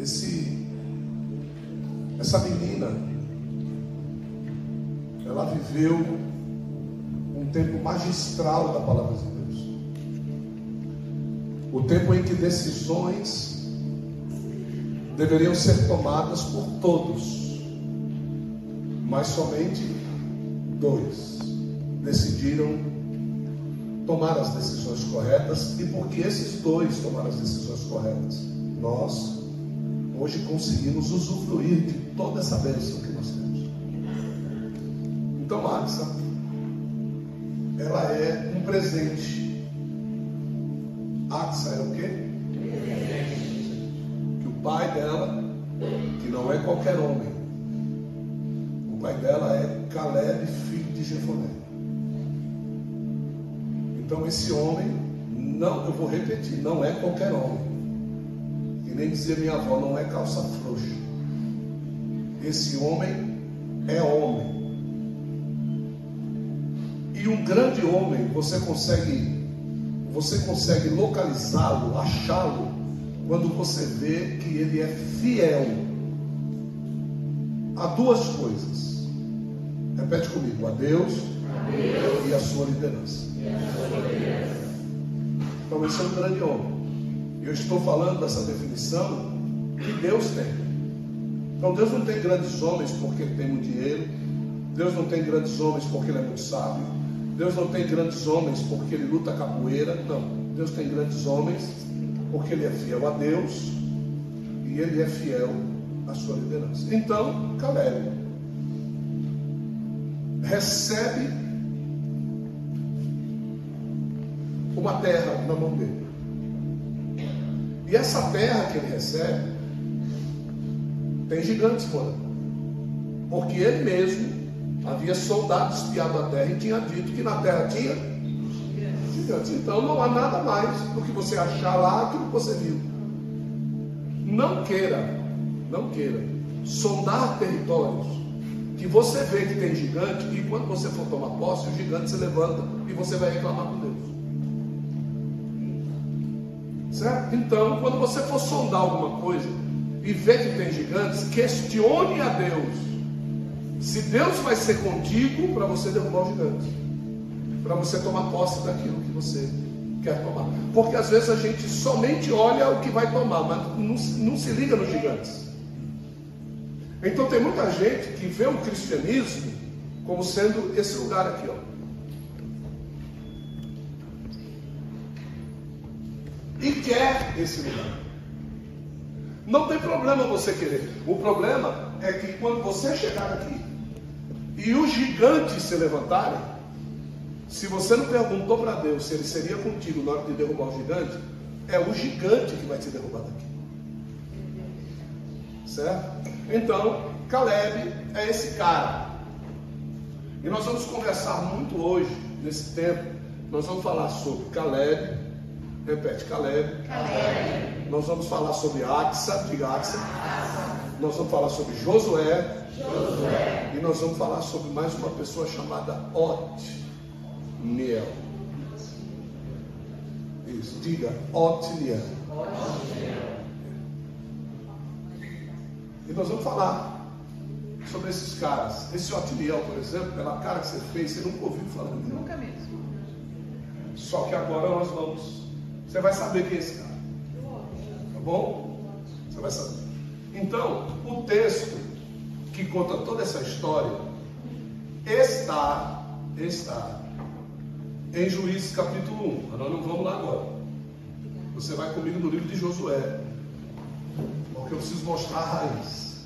Esse, essa menina, ela viveu um tempo magistral da palavra de Deus. O tempo em que decisões deveriam ser tomadas por todos, mas somente dois decidiram tomar as decisões corretas, e porque esses dois tomaram as decisões corretas, nós hoje conseguimos usufruir de toda essa bênção que nós temos. Então, Axa, ela é um presente. Axa é o quê? Que o pai dela, que não é qualquer homem, o pai dela é Caleb, filho de Jefoné. Então, esse homem, não, eu vou repetir, não é qualquer homem. E nem dizia minha avó, não é calça frouxa. Esse homem é homem. E um grande homem, você consegue, você consegue localizá-lo, achá-lo, quando você vê que ele é fiel a duas coisas. Repete comigo, a Deus, a Deus e a sua liderança. Então esse é um grande homem. Eu estou falando dessa definição que Deus tem. Então Deus não tem grandes homens porque ele tem muito dinheiro. Deus não tem grandes homens porque ele é muito sábio. Deus não tem grandes homens porque ele luta capoeira. Não. Deus tem grandes homens porque ele é fiel a Deus e ele é fiel à sua liderança. Então, Caleb recebe uma terra na mão dele. E essa terra que ele recebe tem gigantes fora. Porque ele mesmo havia soldado espiado a terra e tinha dito que na terra tinha gigantes. Então não há nada mais do que você achar lá aquilo que você viu. Não queira, não queira sondar territórios que você vê que tem gigante e quando você for tomar posse, o gigante se levanta e você vai reclamar com Deus. Certo? Então, quando você for sondar alguma coisa e ver que tem gigantes, questione a Deus. Se Deus vai ser contigo para você derrubar os gigantes, para você tomar posse daquilo que você quer tomar. Porque às vezes a gente somente olha o que vai tomar, mas não, não se liga nos gigantes. Então tem muita gente que vê o cristianismo como sendo esse lugar aqui, ó. E quer esse lugar. Não tem problema você querer. O problema é que quando você chegar aqui e os gigantes se levantarem, se você não perguntou para Deus se ele seria contigo na hora de derrubar o gigante, é o gigante que vai te derrubar daqui. Certo? Então, Caleb é esse cara. E nós vamos conversar muito hoje, nesse tempo. Nós vamos falar sobre Caleb, Repete, Caleb. Caleb. Nós vamos falar sobre Axa, diga Axa. Nós vamos falar sobre Josué. Josué. E nós vamos falar sobre mais uma pessoa chamada Otniel. Isso, diga Otniel. E nós vamos falar sobre esses caras. Esse Otniel, por exemplo, pela cara que você fez, você nunca ouviu falar dele. Nunca mesmo. Só que agora nós vamos você vai saber quem é esse cara. Tá bom? Você vai saber. Então, o texto que conta toda essa história está, está em Juízes capítulo 1. Mas nós não vamos lá agora. Você vai comigo no livro de Josué. Porque eu preciso mostrar a raiz.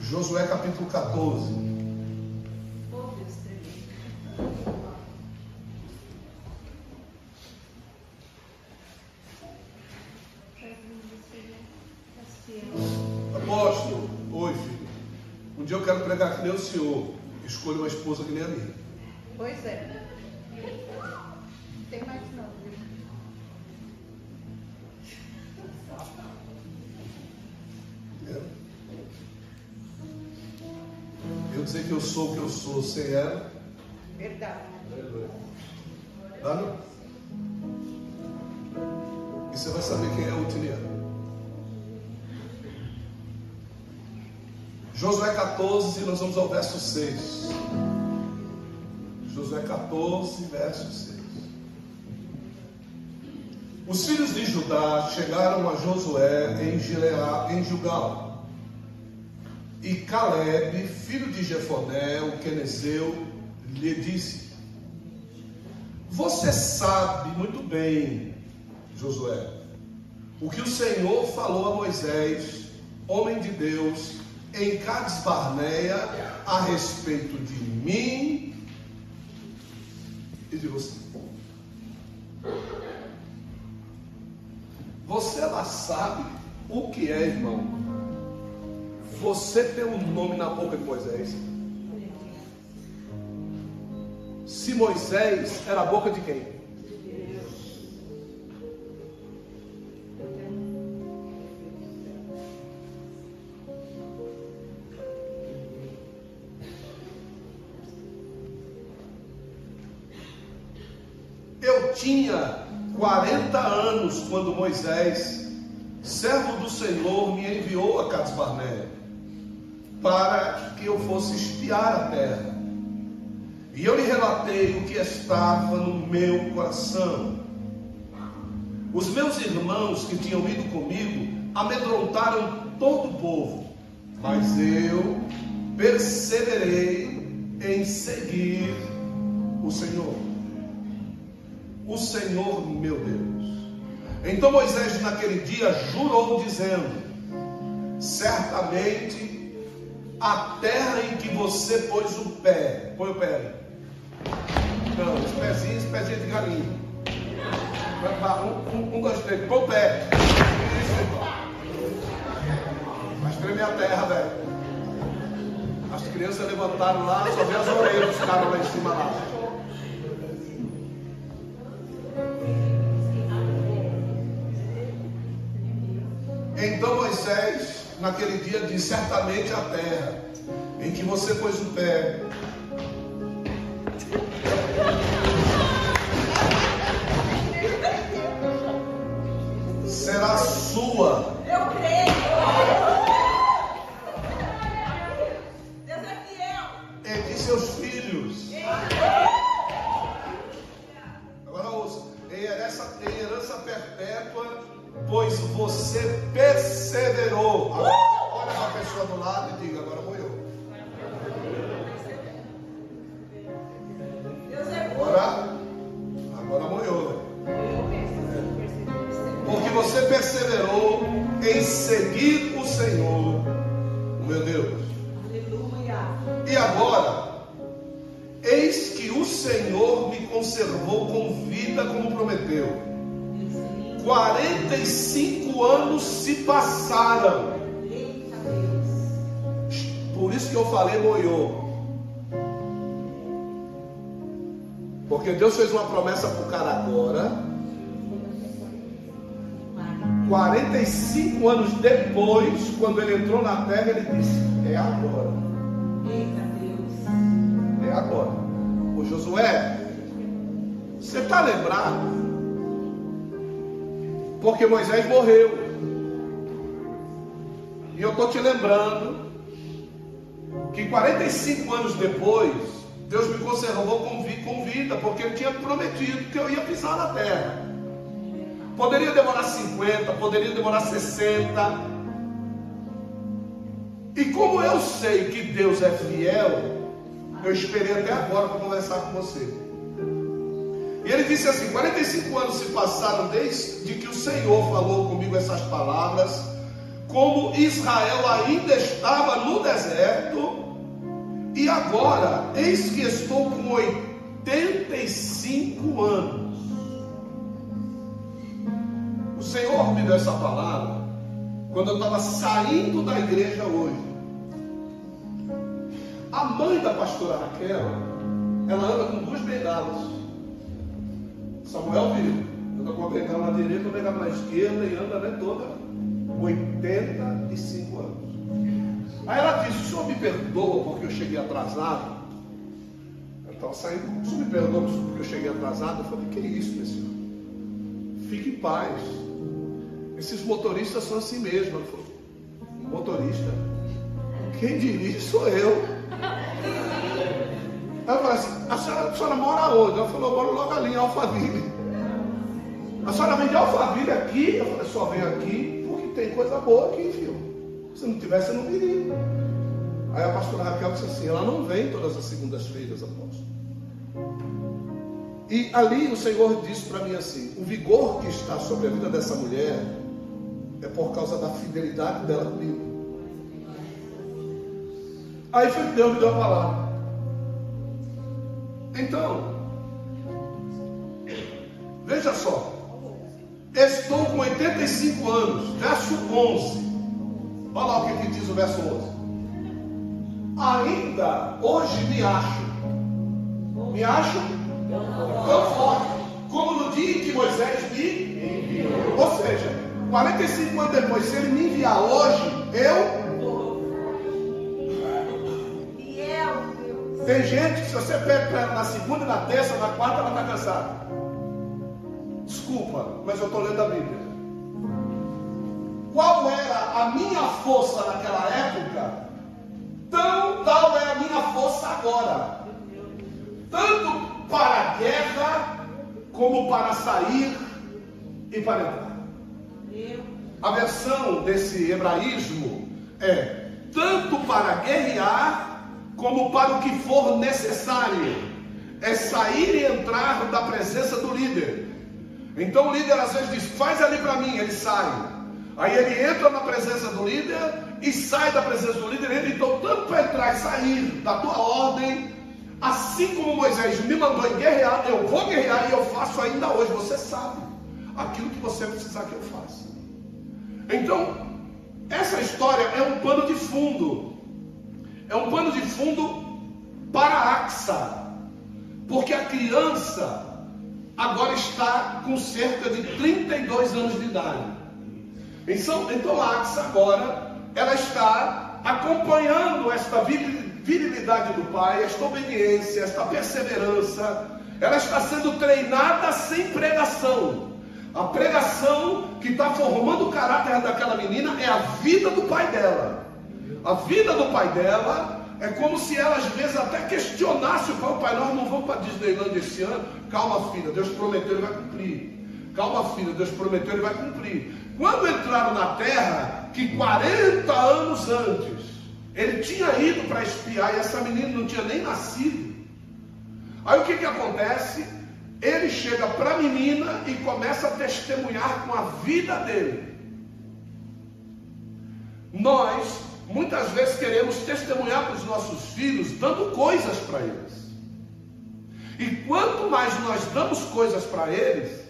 Josué capítulo 14. Senhor. Escolha uma esposa que nem a minha. Pois é. Não tem mais não, viu? É. Eu dizer que eu sou o que eu sou sem ela. 14, nós vamos ao verso 6. Josué 14, verso 6. Os filhos de Judá chegaram a Josué em, Gileá, em Jugal. E Caleb, filho de Jefodé, o quenezeu, lhe disse: Você sabe muito bem, Josué, o que o Senhor falou a Moisés, homem de Deus, em Cades Barneia, a respeito de mim e de você. Você lá sabe o que é, irmão. Você tem um nome na boca de Moisés. Se Moisés era a boca de quem? Quando Moisés, servo do Senhor, me enviou a Cades Barneia para que eu fosse espiar a terra. E eu lhe relatei o que estava no meu coração. Os meus irmãos que tinham ido comigo amedrontaram todo o povo, mas eu perseverei em seguir o Senhor. O Senhor meu Deus. Então Moisés, naquele dia, jurou, dizendo: Certamente a terra em que você pôs o pé, põe o pé não, os pezinhos, pezinhos de galinha. Um, um, um dois, três, põe o pé. Mas treme a terra, velho. As crianças levantaram lá, só vê as orelhas dos caras lá em cima lá. Então Moisés, naquele dia, disse: Certamente a terra em que você pôs o pé será sua. Eu creio. Deus é fiel. E de seus filhos. Agora ouça, em herança, em herança perpétua, pois você perseverou. Agora, olha para a pessoa do lado e diga, agora vou eu. Deus bom. Agora, agora molhou. Porque você perseverou em seguir o Senhor, o meu Deus. Aleluia. E agora, eis que o Senhor me conservou com vida como prometeu. Deus é lindo. 45 anos se passaram. Eita Deus. Por isso que eu falei moiô. Porque Deus fez uma promessa para o cara agora. 45 anos depois, quando ele entrou na terra, ele disse: É agora. Eita Deus. É agora. Ô Josué, você está lembrado? Porque Moisés morreu. E eu estou te lembrando que 45 anos depois, Deus me conservou com vi- com vida, porque Ele tinha prometido que eu ia pisar na terra. Poderia demorar 50, poderia demorar 60. E como eu sei que Deus é fiel, eu esperei até agora para conversar com você. E ele disse assim: 45 anos se passaram desde que o Senhor falou comigo essas palavras, como Israel ainda estava no deserto, e agora, eis que estou com 85 anos. O Senhor me deu essa palavra quando eu estava saindo da igreja hoje. A mãe da pastora Raquel, ela anda com duas bengalas. Samuel viu, com a bengala na direita, bengala na esquerda e anda né, toda 85 anos. Aí ela disse: O senhor me perdoa porque eu cheguei atrasado? Eu estava saindo, o senhor me perdoa porque eu cheguei atrasado? Eu falei: Que isso, meu senhor? Fique em paz. Esses motoristas são assim mesmo. Ela falou: Motorista? Quem dirige sou eu. Ela falou assim, a senhora, a senhora mora onde? Ela falou, eu moro logo ali em Alphaville. A senhora vem de Alphaville aqui? Eu falei, só venho aqui porque tem coisa boa aqui, filho. Se não tivesse, eu não viria. Aí a pastora Raquel disse assim, ela não vem todas as segundas-feiras, apóstolo. E ali o Senhor disse para mim assim: o vigor que está sobre a vida dessa mulher é por causa da fidelidade dela comigo. Aí foi que Deus me deu a palavra. Então, veja só. Estou com 85 anos, verso 11. Olha lá o que, que diz o verso 11. Ainda hoje me acho. Me acho tão forte como no dia em que Moisés me enviou. Ou seja, 45 anos depois, se ele me enviar hoje, eu. Tem gente que se você pega ela na segunda, na terça, na quarta, ela está cansada. Desculpa, mas eu estou lendo a Bíblia. Qual era a minha força naquela época? Tão tal é a minha força agora. Tanto para a guerra, como para sair e para entrar. A versão desse hebraísmo é tanto para guerrear, como para o que for necessário. É sair e entrar da presença do líder. Então o líder às vezes diz: faz ali para mim, ele sai. Aí ele entra na presença do líder e sai da presença do líder. Ele então, tanto para entrar e sair da tua ordem, assim como Moisés me mandou em guerrear, eu vou guerrear e eu faço ainda hoje. Você sabe aquilo que você precisar que eu faça. Então, essa história é um pano de fundo. É um pano de fundo para a AXA. Porque a criança agora está com cerca de 32 anos de idade. Então, então a AXA agora ela está acompanhando esta virilidade do pai, esta obediência, esta perseverança. Ela está sendo treinada sem pregação. A pregação que está formando o caráter daquela menina é a vida do pai dela. A vida do pai dela é como se ela às vezes até questionasse o pai, pai, nós não vamos para Disneyland esse ano. Calma, filha, Deus prometeu, ele vai cumprir. Calma, filha, Deus prometeu, ele vai cumprir. Quando entraram na terra, que 40 anos antes, ele tinha ido para espiar e essa menina não tinha nem nascido. Aí o que, que acontece? Ele chega para a menina e começa a testemunhar com a vida dele. Nós, muitas vezes, queremos testemunhar para os nossos filhos, dando coisas para eles. E quanto mais nós damos coisas para eles,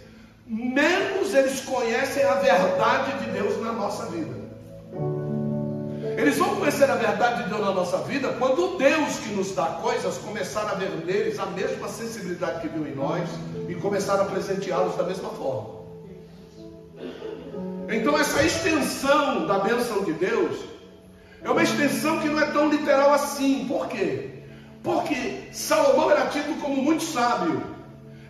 menos eles conhecem a verdade de Deus na nossa vida. Eles vão conhecer a verdade de Deus na nossa vida quando o Deus que nos dá coisas começar a ver neles a mesma sensibilidade que viu em nós e começar a presenteá-los da mesma forma. Então, essa extensão da bênção de Deus é uma extensão que não é tão literal assim. Por quê? Porque Salomão era tido como muito sábio.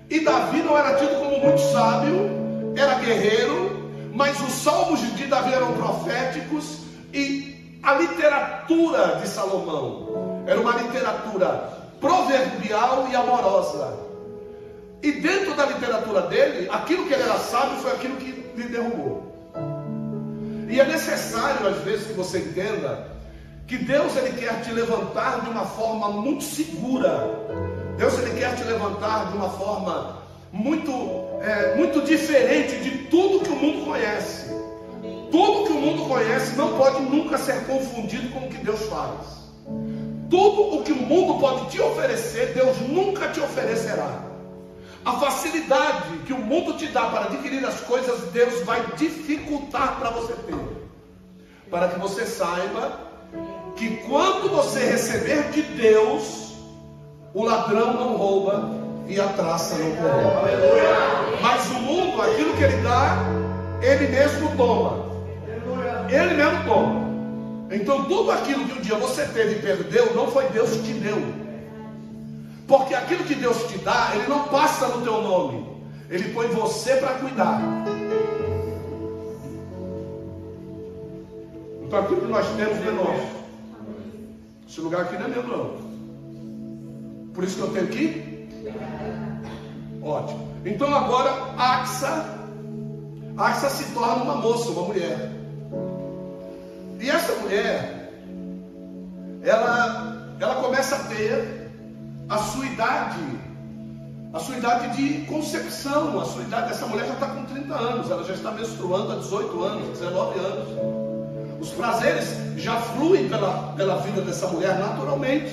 E Davi não era tido como muito sábio, era guerreiro, mas os salmos de Davi eram proféticos e a literatura de Salomão era uma literatura proverbial e amorosa. E dentro da literatura dele, aquilo que ele era sábio foi aquilo que lhe derrubou. E é necessário, às vezes, que você entenda que Deus ele quer te levantar de uma forma muito segura Deus ele quer te levantar de uma forma muito, é, muito diferente de tudo que o mundo conhece. Tudo que o mundo conhece não pode nunca ser confundido com o que Deus faz. Tudo o que o mundo pode te oferecer, Deus nunca te oferecerá. A facilidade que o mundo te dá para adquirir as coisas, Deus vai dificultar para você ter. Para que você saiba que quando você receber de Deus, o ladrão não rouba e a traça não corrompe. Mas o mundo, aquilo que ele dá, ele mesmo toma. Ele mesmo toma. Então tudo aquilo que um dia você teve e perdeu, não foi Deus que te deu. Porque aquilo que Deus te dá, ele não passa no teu nome. Ele põe você para cuidar. Então aquilo que nós temos é nosso. Esse lugar aqui não é meu, não. Por isso que eu tenho que Ótimo. Então agora Axa, Axa se torna uma moça, uma mulher. E essa mulher, ela, ela começa a ter a sua idade, a sua idade de concepção, a sua idade, essa mulher já está com 30 anos, ela já está menstruando há 18 anos, 19 anos. Os prazeres já fluem pela, pela vida dessa mulher naturalmente.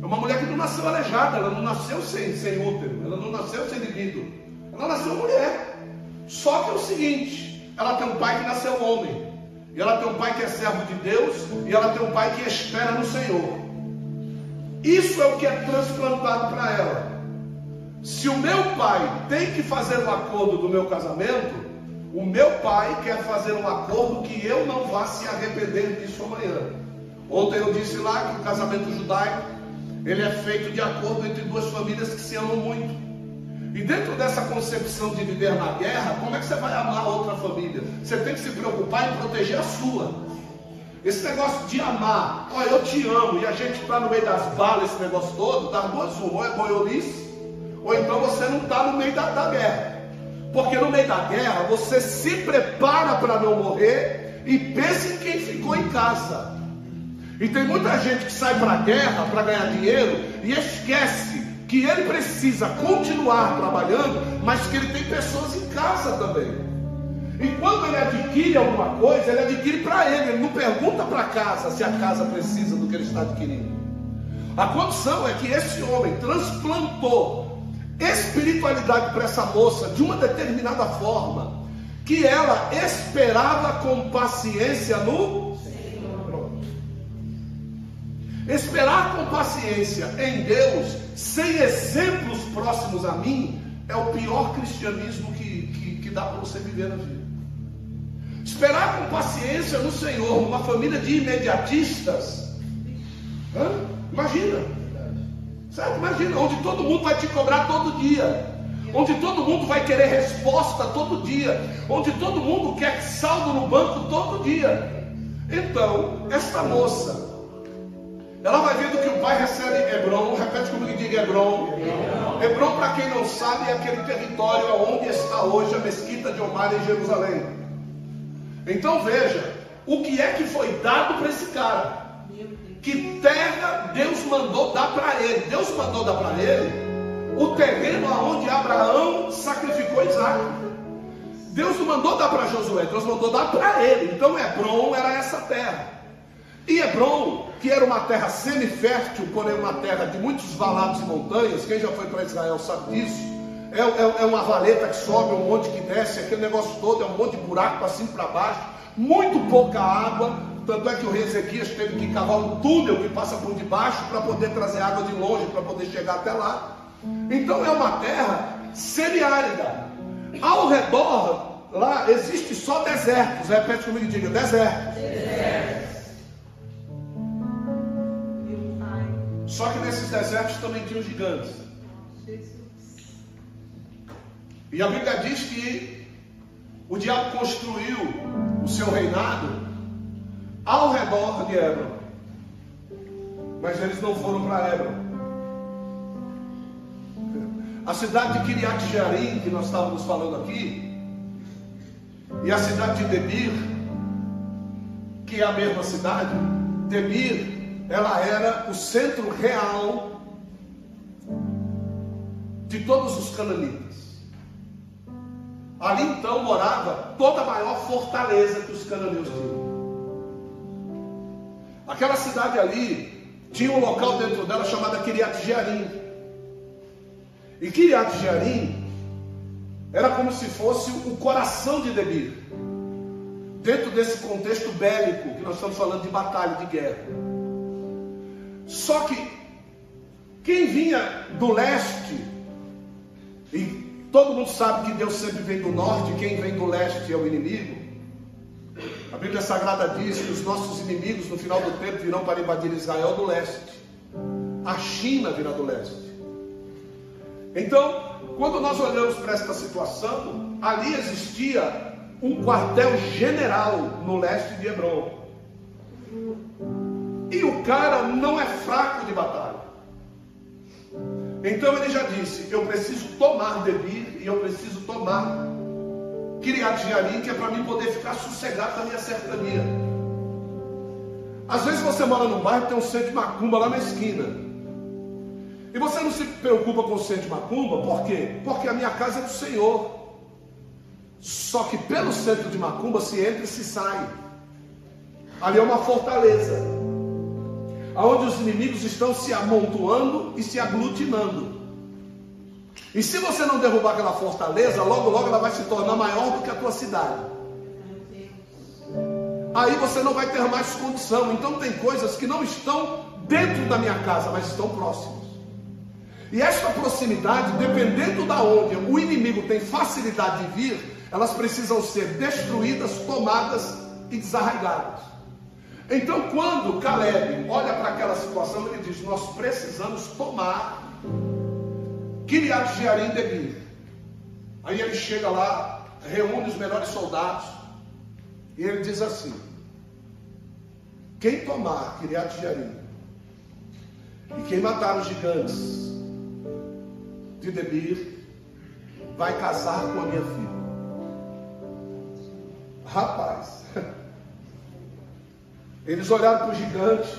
É uma mulher que não nasceu aleijada, ela não nasceu sem, sem útero, ela não nasceu sem libido. Ela nasceu mulher. Só que é o seguinte: ela tem um pai que nasceu homem, e ela tem um pai que é servo de Deus, e ela tem um pai que espera no Senhor. Isso é o que é transplantado para ela. Se o meu pai tem que fazer um acordo do meu casamento, o meu pai quer fazer um acordo que eu não vá se arrepender disso amanhã. Ontem eu disse lá que o casamento judaico ele é feito de acordo entre duas famílias que se amam muito. E dentro dessa concepção de viver na guerra, como é que você vai amar outra família? Você tem que se preocupar em proteger a sua. Esse negócio de amar, olha, eu te amo, e a gente está no meio das balas, esse negócio todo, dá duas ou é boiolice, ou então você não está no meio da, da guerra. Porque no meio da guerra você se prepara para não morrer e pensa em quem ficou em casa. E tem muita gente que sai para a guerra para ganhar dinheiro e esquece que ele precisa continuar trabalhando, mas que ele tem pessoas em casa também. E quando ele adquire alguma coisa, ele adquire para ele, ele não pergunta para a casa se a casa precisa do que ele está adquirindo. A condição é que esse homem transplantou espiritualidade para essa moça de uma determinada forma, que ela esperava com paciência no Esperar com paciência em Deus, sem exemplos próximos a mim, é o pior cristianismo que, que, que dá para você viver na vida. Esperar com paciência no Senhor, numa família de imediatistas, Hã? imagina, certo? Imagina, onde todo mundo vai te cobrar todo dia, onde todo mundo vai querer resposta todo dia, onde todo mundo quer saldo no banco todo dia. Então, esta moça, ela vai vendo que o pai recebe Hebron, repete comigo e diga Hebron. Hebron, para quem não sabe, é aquele território onde está hoje a mesquita de Omar em Jerusalém. Então veja, o que é que foi dado para esse cara? Que terra Deus mandou dar para ele? Deus mandou dar para ele o terreno aonde Abraão sacrificou Isaac. Deus não mandou dar para Josué, Deus mandou dar para ele. Então Hebron era essa terra. E Hebron, que era uma terra semifértil, porém uma terra de muitos valados e montanhas, quem já foi para Israel sabe disso. É, é, é, uma valeta que sobe, um monte que desce, aquele negócio todo, é um monte de buraco para cima e para baixo, muito pouca água. Tanto é que o rei Ezequias teve que cavar um túnel que passa por debaixo para poder trazer água de longe, para poder chegar até lá. Então é uma terra semiárida. Ao redor, lá existe só desertos. Repete comigo e diga: desertos. Deserto. Só que nesses desertos também tinham gigantes. E a Bíblia diz que o diabo construiu o seu reinado ao redor de Hebron. Mas eles não foram para Hebron. A cidade de Kiriat Jearim, que nós estávamos falando aqui, e a cidade de Debir, que é a mesma cidade, Debir ela era o centro real de todos os cananitas. Ali então morava toda a maior fortaleza que os cananeus tinham. Aquela cidade ali tinha um local dentro dela chamado Kiriat Jearim. E Kiriat Jearim era como se fosse o coração de Debir. Dentro desse contexto bélico que nós estamos falando de batalha, de guerra. Só que quem vinha do leste, e todo mundo sabe que Deus sempre vem do norte, quem vem do leste é o inimigo. A Bíblia Sagrada diz que os nossos inimigos no final do tempo virão para invadir Israel do leste. A China virá do leste. Então, quando nós olhamos para esta situação, ali existia um quartel general no leste de Hebron. E o cara não é fraco de batalha. Então ele já disse: Eu preciso tomar Debir e eu preciso tomar Jearim, que é para mim poder ficar sossegado na minha cercania. Às vezes você mora num bairro tem um centro de macumba lá na esquina. E você não se preocupa com o centro de macumba, por quê? Porque a minha casa é do Senhor. Só que pelo centro de macumba se entra e se sai. Ali é uma fortaleza. Onde os inimigos estão se amontoando e se aglutinando. E se você não derrubar aquela fortaleza, logo logo ela vai se tornar maior do que a tua cidade. Aí você não vai ter mais condição. Então tem coisas que não estão dentro da minha casa, mas estão próximas. E esta proximidade, dependendo da onde o inimigo tem facilidade de vir, elas precisam ser destruídas, tomadas e desarraigadas. Então, quando Caleb olha para aquela situação, ele diz: Nós precisamos tomar Kiriat Jearim Debir. Aí ele chega lá, reúne os melhores soldados, e ele diz assim: Quem tomar Kiriat Jearim e quem matar os gigantes de Debir, vai casar com a minha filha. Rapaz, eles olharam para o gigante,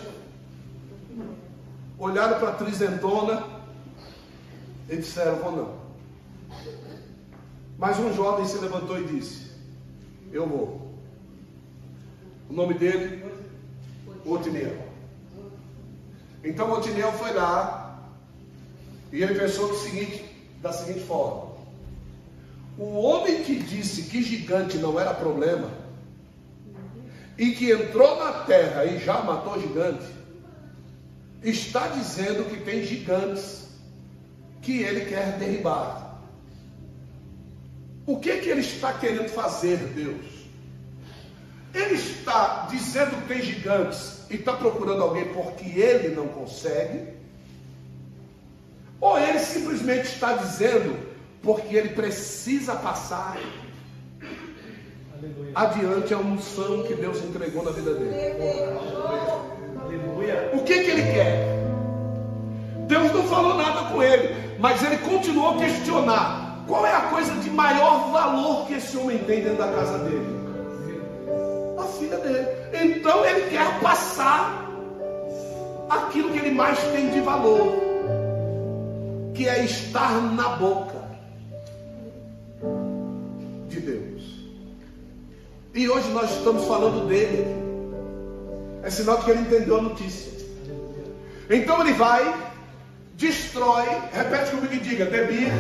olharam para a trizentona e disseram: Vou não. Mas um jovem se levantou e disse: Eu vou. O nome dele, Otiniel. Então Otiniel foi lá e ele pensou do seguinte, da seguinte forma: o homem que disse que gigante não era problema e que entrou na terra e já matou gigante, está dizendo que tem gigantes que ele quer derribar. O que que ele está querendo fazer, Deus? Ele está dizendo que tem gigantes e está procurando alguém porque ele não consegue? Ou ele simplesmente está dizendo porque ele precisa passar. Adiante a unção que Deus entregou na vida dele. O que, que ele quer? Deus não falou nada com ele, mas ele continuou a questionar: qual é a coisa de maior valor que esse homem tem dentro da casa dele? A filha dele. Então ele quer passar aquilo que ele mais tem de valor, que é estar na boca de Deus. E hoje nós estamos falando dele. É sinal que ele entendeu a notícia. Então ele vai, destrói, repete comigo e diga: Debir,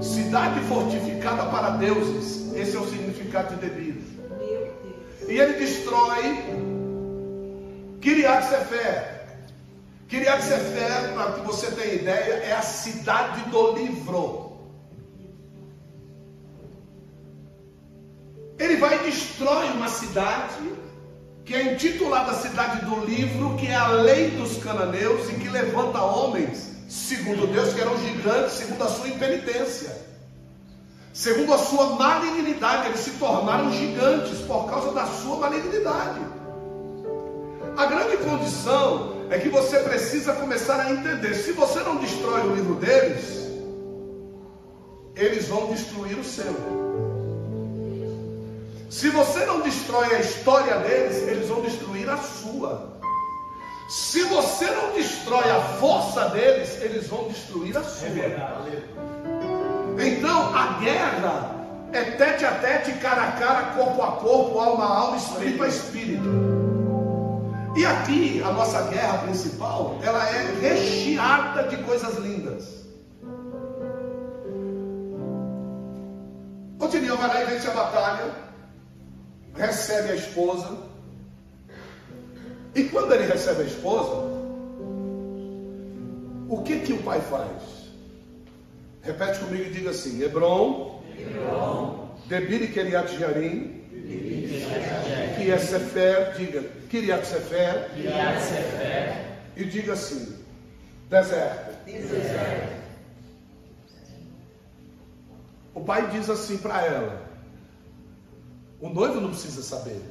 cidade fortificada para deuses. Esse é o significado de Debir. E ele destrói Kiriat Sefer. Kiriat Sefer, para que você tenha ideia, é a cidade do livro. Vai e destrói uma cidade que é intitulada Cidade do Livro, que é a lei dos cananeus e que levanta homens, segundo Deus, que eram gigantes, segundo a sua impenitência, segundo a sua malignidade. Eles se tornaram gigantes por causa da sua malignidade. A grande condição é que você precisa começar a entender: se você não destrói o livro deles, eles vão destruir o seu. Se você não destrói a história deles, eles vão destruir a sua. Se você não destrói a força deles, eles vão destruir a sua. então a guerra é tete a tete, cara a cara, corpo a corpo, alma a alma, espírito a espírito. E aqui a nossa guerra principal, ela é recheada de coisas lindas. Continua, vai lá e vence a batalha recebe a esposa. E quando ele recebe a esposa, o que que o pai faz? Repete comigo e diga assim: Hebron, Hebron Debir Keriat Jarim, que é Sefer, diga Kiriat Sefer, Kiriat Sefer, e diga assim: deserto. deserto. O pai diz assim para ela: o noivo não precisa saber.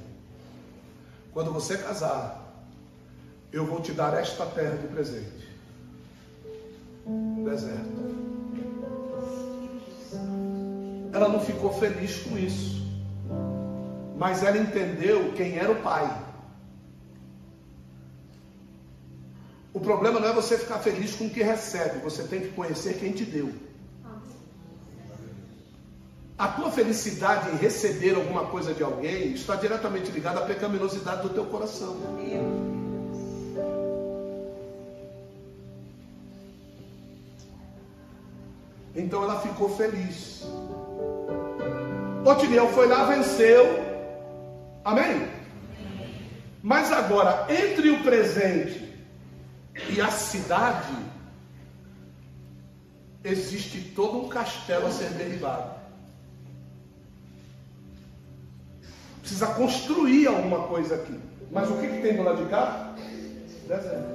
Quando você casar, Eu vou te dar esta terra de presente. Deserto. Ela não ficou feliz com isso. Mas ela entendeu quem era o pai. O problema não é você ficar feliz com o que recebe, você tem que conhecer quem te deu. A tua felicidade em receber alguma coisa de alguém está diretamente ligada à pecaminosidade do teu coração. Então ela ficou feliz. Otiniel foi lá, venceu. Amém? Mas agora, entre o presente e a cidade, existe todo um castelo a ser derribado. Precisa construir alguma coisa aqui. Mas o que, que tem do lado de cá? Deserto.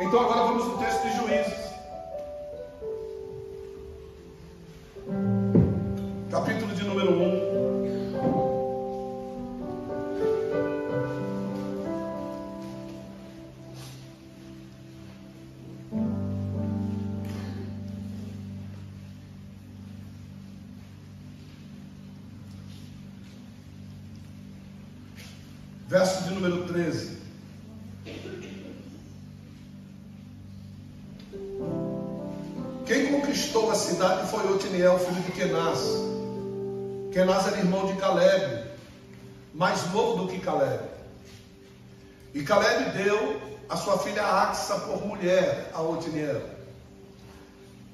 Então agora vamos no texto de Juízes. E Caleb deu a sua filha Axa por mulher a Otiniel.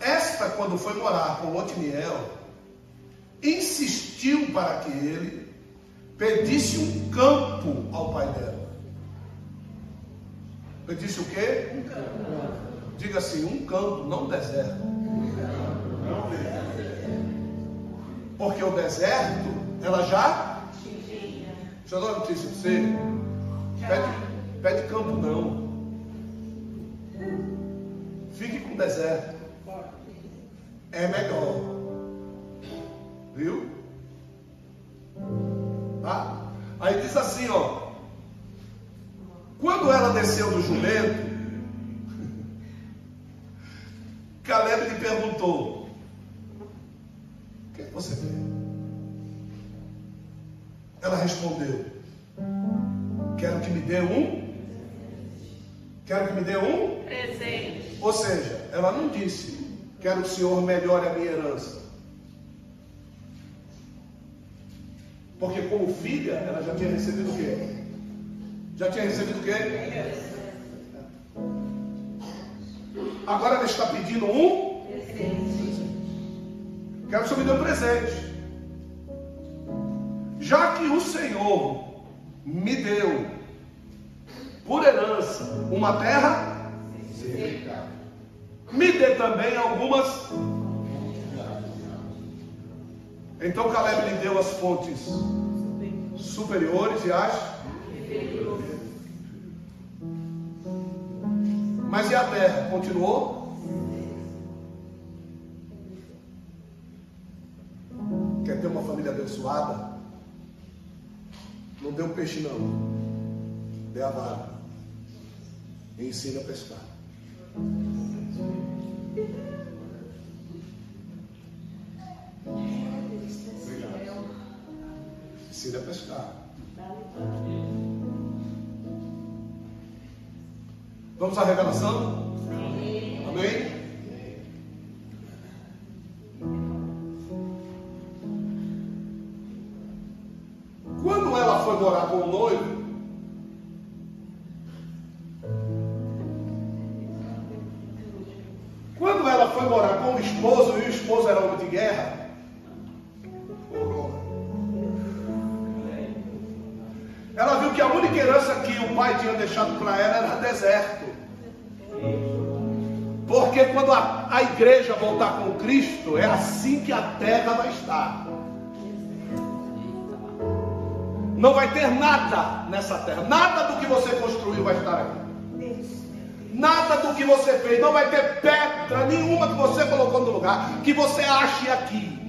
Esta, quando foi morar com Otiniel, insistiu para que ele pedisse um campo ao pai dela. Pedisse o quê? Um campo. Diga assim, um campo, não um deserto. Porque o deserto, ela já. Eu dar uma notícia para você. Pede, pede campo não. Fique com o deserto. É melhor. Viu? Tá? Aí diz assim, ó. Quando ela desceu do jumento, Caleb lhe perguntou: me dê um. Presente. Ou seja, ela não disse: Quero que o Senhor melhore a minha herança. Porque como filha, ela já tinha recebido o quê? Já tinha recebido o quê? Agora ela está pedindo um. Quero que o Senhor me dê um presente. Já que o Senhor me deu por herança uma terra, me dê também algumas. Então Caleb lhe deu as fontes superiores e as. Mas e a terra? Continuou? Quer ter uma família abençoada? Não dê um peixe não. Dê a vara. E ensina a pescar. Ensina a pescar. Vamos à revelação? Amém? Viu que a única herança que o pai tinha deixado para ela era deserto. Porque quando a, a igreja voltar com Cristo, é assim que a terra vai estar. Não vai ter nada nessa terra. Nada do que você construiu vai estar aqui. Nada do que você fez. Não vai ter pedra nenhuma que você colocou no lugar que você ache aqui.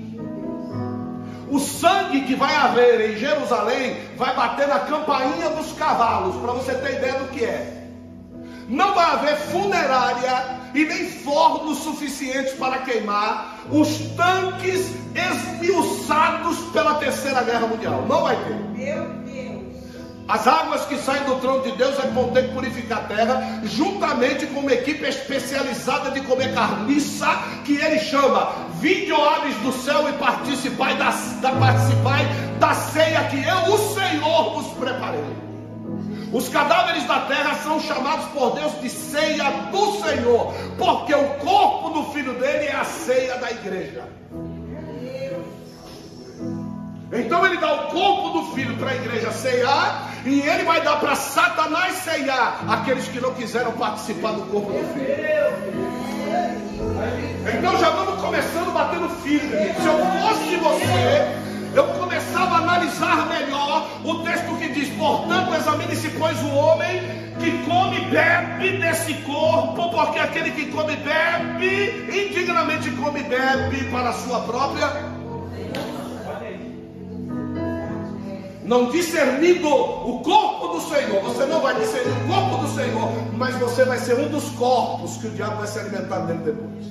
O sangue que vai haver em Jerusalém vai bater na campainha dos cavalos, para você ter ideia do que é. Não vai haver funerária e nem fornos suficientes para queimar os tanques esmiuçados pela Terceira Guerra Mundial. Não vai ter. Meu Deus. As águas que saem do trono de Deus é que vão ter que purificar a terra, juntamente com uma equipe especializada de comer carniça, que ele chama Vinde, ó aves do céu, e participai da, da, participai da ceia que eu, o Senhor, vos preparei. Os cadáveres da terra são chamados por Deus de ceia do Senhor, porque o corpo do filho dele é a ceia da igreja. Então ele dá o corpo do filho para a igreja ceiar, e ele vai dar para Satanás ceiar aqueles que não quiseram participar do corpo do filho. Então já vamos começando batendo firme. Se eu fosse você, eu começava a analisar melhor o texto que diz: Portanto, examine-se, pois, o homem que come e bebe desse corpo, porque aquele que come e bebe, indignamente come e bebe para a sua própria. Não discernindo o corpo do Senhor, você não vai discernir o corpo do Senhor, mas você vai ser um dos corpos que o diabo vai se alimentar dele depois.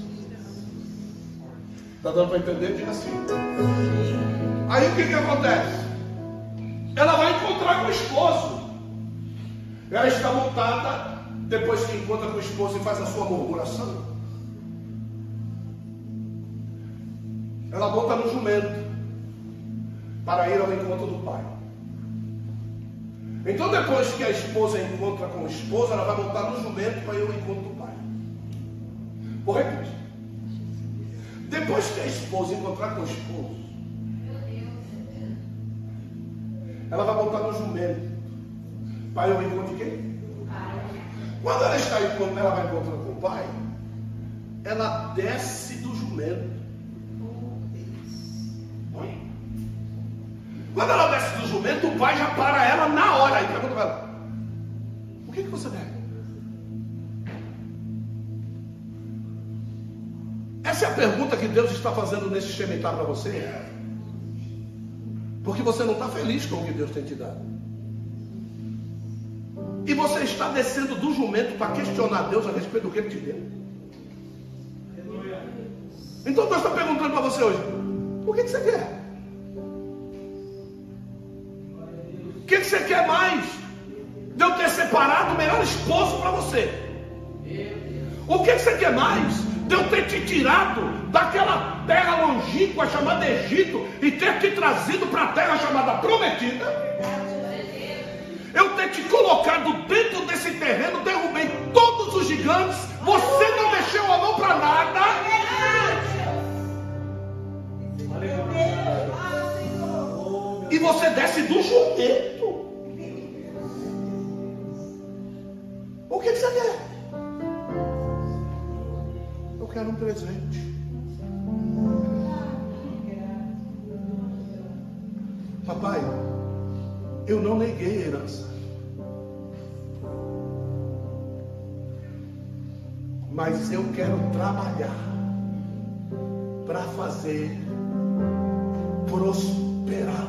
Está dando para entender? Diga assim. Aí o que, que acontece? Ela vai encontrar com o esposo. Ela está montada, depois que encontra com o esposo e faz a sua murmuração. Ela monta no jumento para ir ao encontro do pai. Então, depois que a esposa encontra com o esposo, ela vai montar no jumento para ir ao encontro do pai. Vou repetir. Depois que a esposa encontrar com o esposo, ela vai montar no jumento para ir ao encontro de quem? Quando ela está encontrando, ela vai encontrando com o pai, ela desce do jumento. Quando ela desce do jumento, o pai já para ela na hora e pergunta para ela: O que, que você deve? Essa é a pergunta que Deus está fazendo nesse Shemitah para você. Porque você não está feliz com o que Deus tem te dado. E você está descendo do jumento para questionar Deus a respeito do que Ele te deu. Então Deus está perguntando para você hoje: O que, que você quer? Que, que você quer mais? De eu ter separado o melhor esposo para você. O que, você quer mais? De eu ter te tirado daquela terra longínqua chamada Egito e ter te trazido para a terra chamada Prometida. Eu ter te colocado dentro desse terreno, derrubei todos os gigantes, você não mexeu a mão para nada. E você desce do jumento. O que, que você quer? Eu quero um presente. Papai, eu não neguei a herança. Mas eu quero trabalhar para fazer prosperar.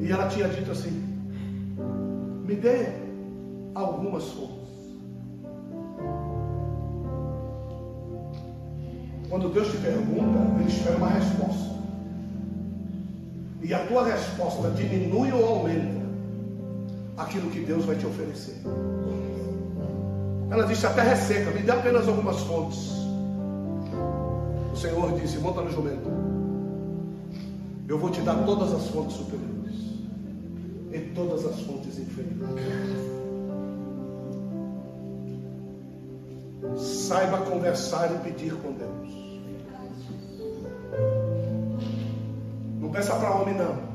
E ela tinha dito assim: me dê algumas coisas. Quando Deus te pergunta, Ele espera uma resposta. E a tua resposta diminui ou aumenta aquilo que Deus vai te oferecer. Ela disse: A terra é seca, me dê apenas algumas fontes. O Senhor disse: Monta no jumento. Eu vou te dar todas as fontes superiores todas as fontes inferiores. Saiba conversar e pedir com Deus. Não peça para homem, não.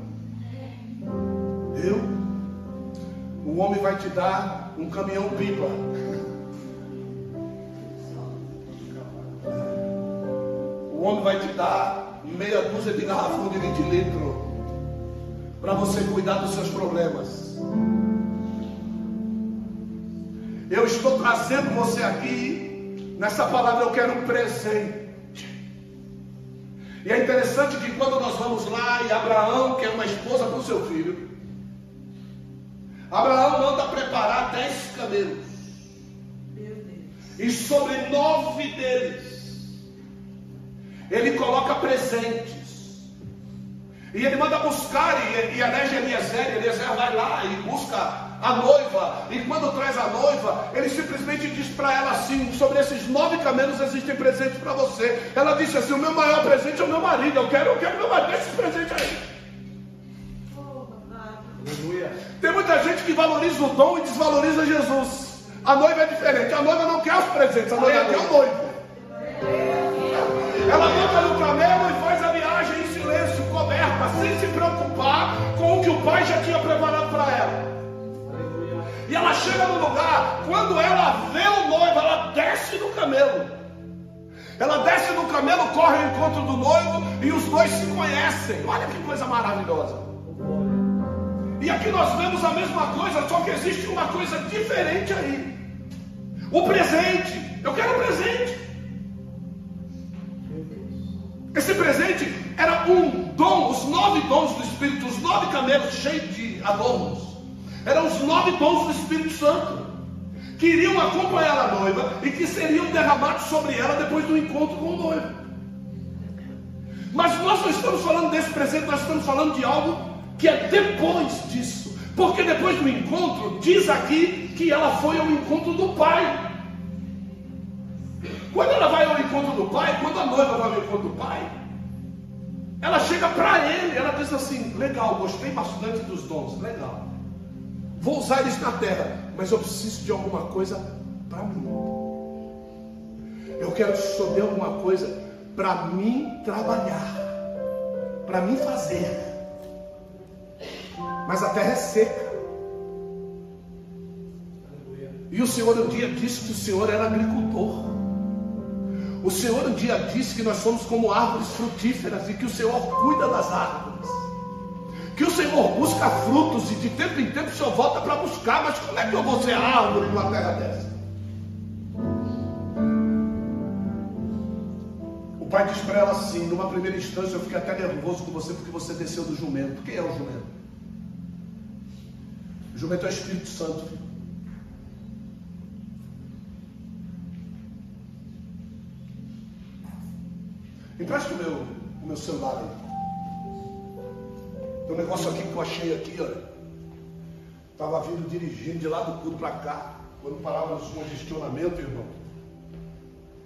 Eu? O homem vai te dar um caminhão pipa. O homem vai te dar meia dúzia de garrafão de 20 litros para você cuidar dos seus problemas. Eu estou trazendo você aqui, nessa palavra eu quero um presente. E é interessante que quando nós vamos lá e Abraão quer uma esposa para o seu filho, Abraão manda preparar dez camelos. E sobre nove deles, ele coloca presentes. E ele manda buscar, e, e elege Eliezer, Eliezer vai lá e busca a noiva, e quando traz a noiva, ele simplesmente diz para ela assim: sobre esses nove camelos existem presentes para você. Ela disse assim: o meu maior presente é o meu marido, eu quero, eu quero meu marido, esse presente aí. Aleluia. Tem muita gente que valoriza o dom e desvaloriza Jesus. A noiva é diferente, a noiva não quer os presentes, a noiva quer o noivo. Ela monta no camelo e faz a o pai já tinha preparado para ela. E ela chega no lugar, quando ela vê o noivo, ela desce do camelo. Ela desce do camelo, corre ao encontro do noivo e os dois se conhecem. Olha que coisa maravilhosa. E aqui nós vemos a mesma coisa, só que existe uma coisa diferente aí. O presente. Eu quero o presente. Esse presente era um dom, os nove dons do Espírito, os nove camelos cheios de adornos. Eram os nove dons do Espírito Santo. Que iriam acompanhar a noiva e que seriam derramados sobre ela depois do encontro com o noivo. Mas nós não estamos falando desse presente, nós estamos falando de algo que é depois disso. Porque depois do encontro, diz aqui que ela foi ao encontro do pai. Quando ela vai ao encontro do pai, quando a noiva vai ao encontro do pai, ela chega para ele, ela diz assim: legal, gostei bastante dos dons, legal. Vou usar eles na terra, mas eu preciso de alguma coisa para mim. Eu quero saber alguma coisa para mim trabalhar, para mim fazer. Mas a terra é seca. E o Senhor um dia disse que o Senhor era agricultor. O Senhor um dia disse que nós somos como árvores frutíferas e que o Senhor cuida das árvores. Que o Senhor busca frutos e de tempo em tempo o Senhor volta para buscar. Mas como é que eu vou ser árvore numa terra dessa? O pai diz para ela assim: numa primeira instância eu fiquei até nervoso com você porque você desceu do jumento. Quem é o jumento? O jumento é o Espírito Santo. filho. Empresta o meu, o meu celular aí. Tem um negócio aqui que eu achei aqui, olha. Estava vindo dirigindo de lá do culto para cá, quando parávamos no congestionamento, irmão.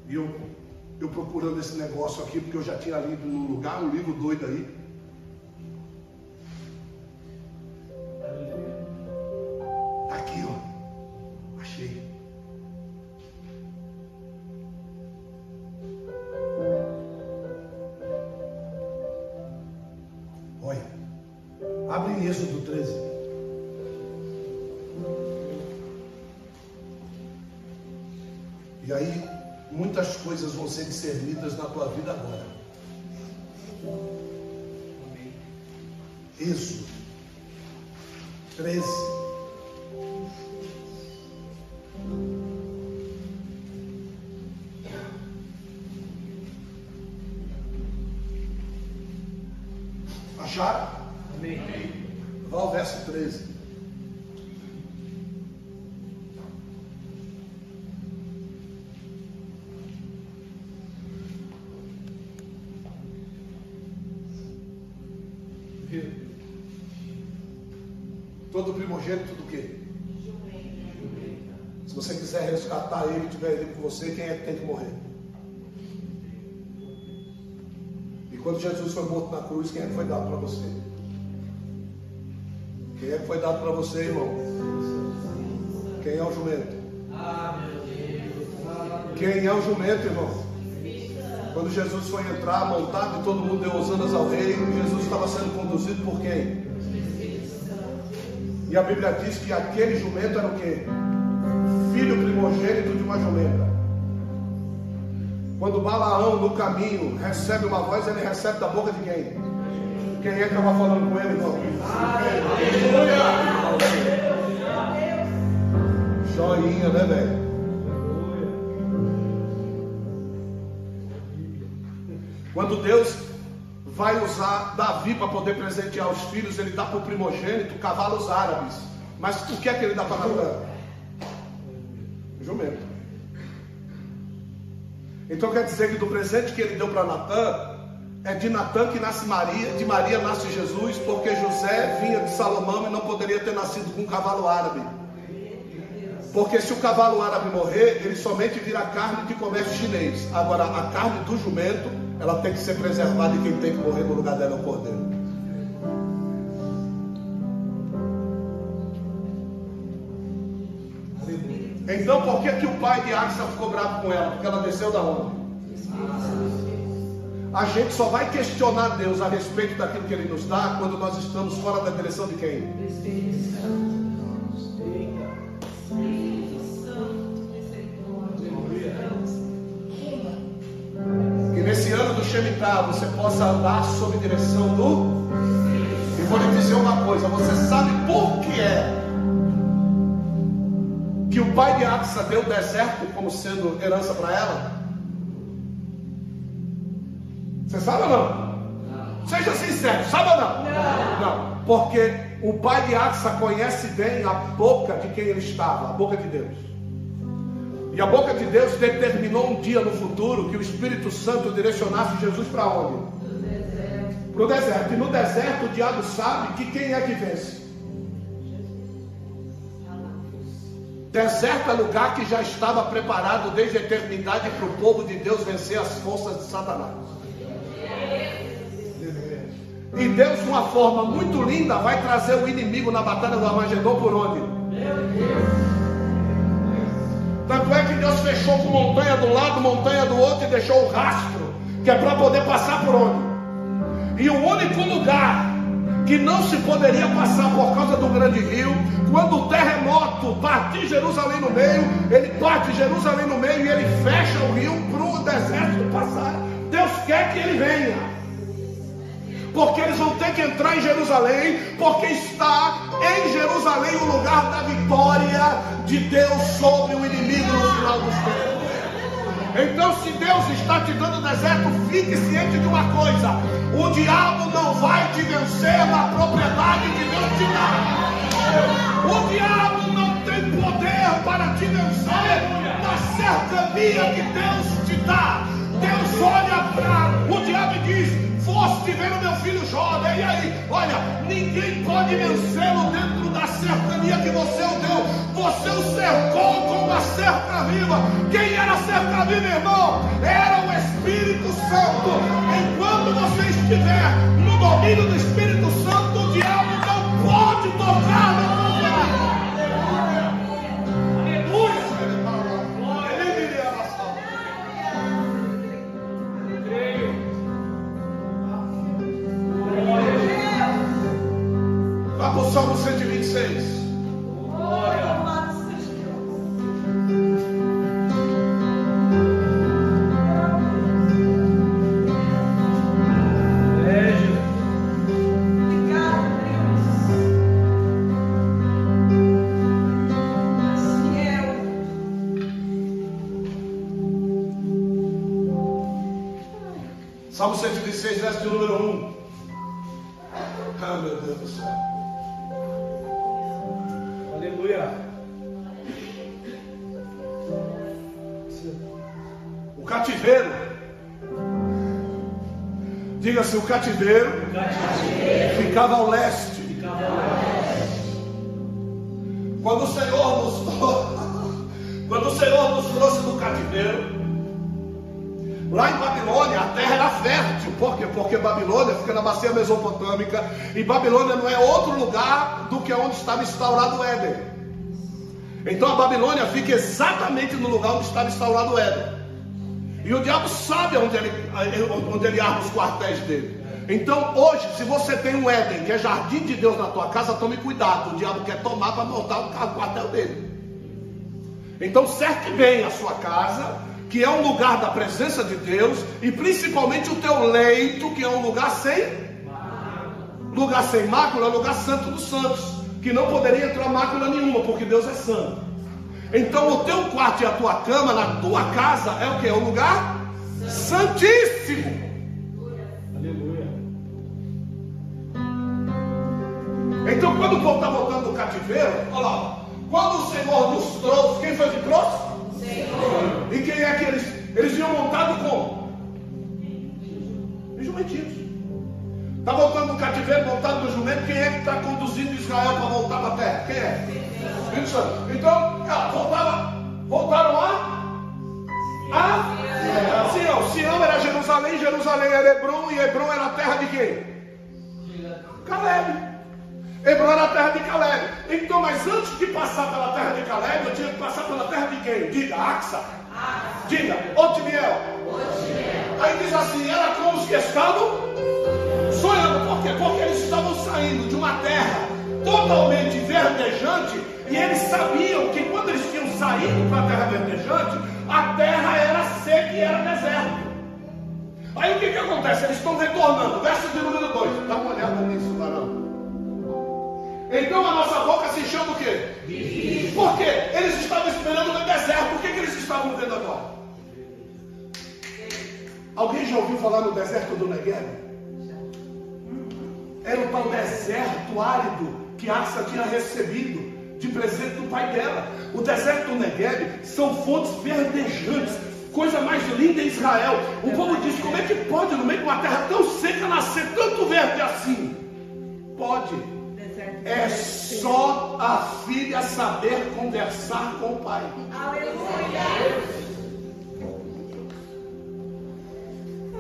E eu, eu procurando esse negócio aqui, porque eu já tinha lido num lugar, um livro doido aí. Cruz, quem é que foi dado para você? Quem é que foi dado para você, irmão? Quem é o jumento? Quem é o jumento, irmão? Quando Jesus foi entrar montado e todo mundo deu hosanas ao rei, Jesus estava sendo conduzido por quem? E a Bíblia diz que aquele jumento era o quê? Filho primogênito de uma jumenta. Quando Balaão no caminho recebe uma voz, ele recebe da boca de quem? Quem é que estava falando com ele, irmão? Joinha, né, velho? Quando Deus vai usar Davi para poder presentear os filhos, ele dá para o primogênito cavalos árabes. Mas o que é que ele dá para Natan? Jumento. Então quer dizer que do presente que ele deu para Natan, é de Natan que nasce Maria, de Maria nasce Jesus, porque José vinha de Salomão e não poderia ter nascido com um cavalo árabe. Porque se o cavalo árabe morrer, ele somente vira carne de comércio chinês. Agora, a carne do jumento, ela tem que ser preservada e quem tem que morrer no lugar dela é o cordeiro. Então, por que, que o pai de Axa ficou bravo com ela? Porque ela desceu da onde? A gente só vai questionar Deus a respeito daquilo que Ele nos dá quando nós estamos fora da direção de quem? Que nesse ano do Shemitah você possa andar sob direção do. E vou lhe dizer uma coisa: você sabe por que é que o pai de Axa deu o deserto como sendo herança para ela? Você sabe ou não? Seja sincero, sabe ou não? Não. Não, porque o pai de Axa conhece bem a boca de quem ele estava, a boca de Deus. E a boca de Deus determinou um dia no futuro que o Espírito Santo direcionasse Jesus para onde? Para o deserto. E no deserto o diabo sabe que quem é que vence? Deserto é lugar que já estava preparado desde a eternidade para o povo de Deus vencer as forças de Satanás. E Deus, de uma forma muito linda, vai trazer o inimigo na batalha do Armagedon por onde? Tanto é que Deus fechou com montanha do lado, montanha do outro e deixou o rastro, que é para poder passar por onde? E o único lugar que não se poderia passar por causa do grande rio, quando o terremoto partir Jerusalém no meio, ele parte Jerusalém no meio e ele fecha o rio para o deserto passar. Deus quer que ele venha. Porque eles vão ter que entrar em Jerusalém, porque está em Jerusalém o lugar da vitória de Deus sobre o inimigo no final dos tempos. Então, se Deus está te dando deserto, fique ciente de uma coisa: o diabo não vai te vencer na propriedade que Deus te dá. O diabo não tem poder para te vencer na cercania que Deus te dá. Deus olha para o diabo e diz: Foste ver o meu filho jovem, e aí, olha, ninguém pode vencê-lo dentro da cercania que você o deu. Você o cercou com uma cerca viva. Quem era a cerca viva, irmão? Era o Espírito Santo. Enquanto você estiver no domínio do Espírito Santo, o diabo não pode tocar na Salmo 126. Diga-se, o cativeiro ficava ao leste. Quando o Senhor nos quando o Senhor nos trouxe do cativeiro, lá em Babilônia a terra era fértil. Por quê? Porque Babilônia fica na bacia mesopotâmica e Babilônia não é outro lugar do que onde estava instaurado o Éden. Então a Babilônia fica exatamente no lugar onde estava instaurado o Éden. E o diabo sabe onde ele, onde ele arma os quartéis dele. Então, hoje, se você tem um Éden, que é jardim de Deus na tua casa, tome cuidado. O diabo quer tomar para montar o quartel dele. Então, cerque bem a sua casa, que é um lugar da presença de Deus, e principalmente o teu leito, que é um lugar sem lugar sem mácula, é lugar santo dos santos, que não poderia entrar mácula nenhuma, porque Deus é santo. Então o teu quarto e a tua cama na tua casa é o que? É o lugar santíssimo. Aleluia. Então quando o povo está voltando do cativeiro, olha lá, quando o Senhor nos trouxe, quem foi que trouxe? Senhor. E quem é que eles? Eles vinham montado com? Os jumentinhos. Está voltando do cativeiro, montado no jumento, quem é que está conduzindo Israel para voltar para a terra? Quem é? Espírito Santo. Então, voltava, voltaram lá? A Sião. Sião era Jerusalém, Jerusalém era Hebron, e Hebron era a terra de quem? Caleb. Hebron era a terra de Caleb. Então, mas antes de passar pela terra de Caleb, eu tinha que passar pela terra de quem? Diga, Axa. Diga, Otimiel. Aí diz assim: era com os que estavam sonhando. Por quê? Porque eles estavam saindo de uma terra totalmente verdejante e eles sabiam que quando eles tinham saído para a terra verdejante, a terra era seca e era deserto. Aí o que, que acontece? Eles estão retornando. Verso de número 2. Dá uma olhada nisso, varão. Então a nossa boca se chama o quê? Por quê? Eles estavam esperando no deserto. O que, que eles estavam vendo agora? Alguém já ouviu falar no deserto do Negev? Era o tal deserto árido que Asa tinha recebido de presente do pai dela. O deserto do Negev são fontes verdejantes, coisa mais linda em Israel. O povo diz: como é que pode, no meio de uma terra tão seca, nascer tanto verde assim? Pode é só a filha saber conversar com o pai. Aleluia.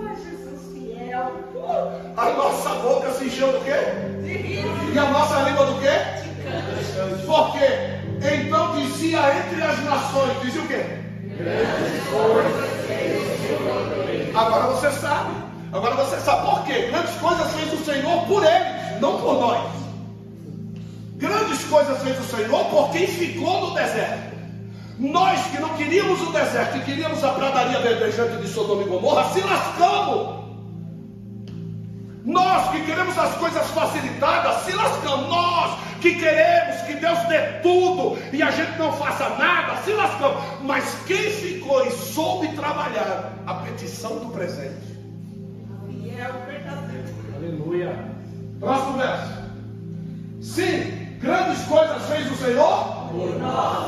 Ai, Jesus fiel. A nossa boca se encheu do quê? E a nossa língua do quê? Por quê? Então dizia entre as nações, dizia o quê? Agora você sabe. Agora você sabe por quê? Grandes coisas fez o Senhor por eles, não por nós. Grandes coisas fez o Senhor por quem ficou no deserto. Nós que não queríamos o deserto e queríamos a pradaria verdejante de Sodoma e Gomorra, se lascamos. Nós que queremos as coisas facilitadas, se lascamos. Nós que queremos que Deus dê tudo e a gente não faça nada, se lascamos. Mas quem ficou e soube trabalhar a petição do presente. Aleluia. Próximo verso. Sim, Grandes coisas fez o Senhor.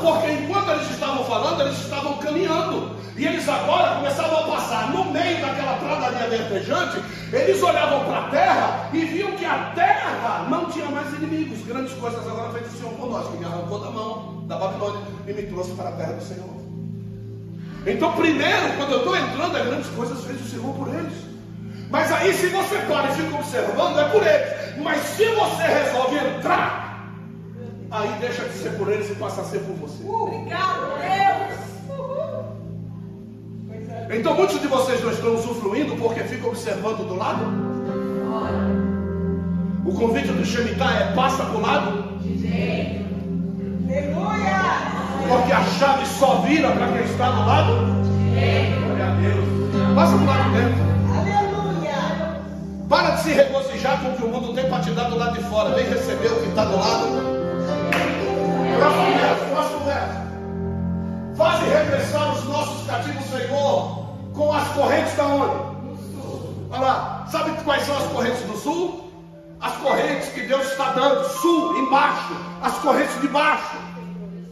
Porque enquanto eles estavam falando, eles estavam caminhando. E eles agora começavam a passar no meio daquela pradaria verdejante. Eles olhavam para a terra e viam que a terra não tinha mais inimigos. Grandes coisas agora fez o Senhor por nós, que me arrancou da mão da Babilônia e me trouxe para a terra do Senhor. Então, primeiro, quando eu estou entrando, as grandes coisas fez o Senhor por eles. Mas aí, se você para e fica observando, é por eles. Mas se você resolve entrar, aí deixa de ser por eles e passa a ser por você. Obrigado, Deus. Então muitos de vocês não estão usufruindo porque ficam observando do lado. O convite do Shemitah é passa para o lado. Aleluia. Porque a chave só vira para quem está do lado. Glória a Deus. Passa para o lado dentro. Aleluia. Para de se regozijar com o que o mundo tem para te dar do lado de fora. Vem receber o que está do lado. Regressar os nossos cativos, Senhor, com as correntes da onde? Olha lá, sabe quais são as correntes do sul? As correntes que Deus está dando, sul, embaixo, as correntes de baixo,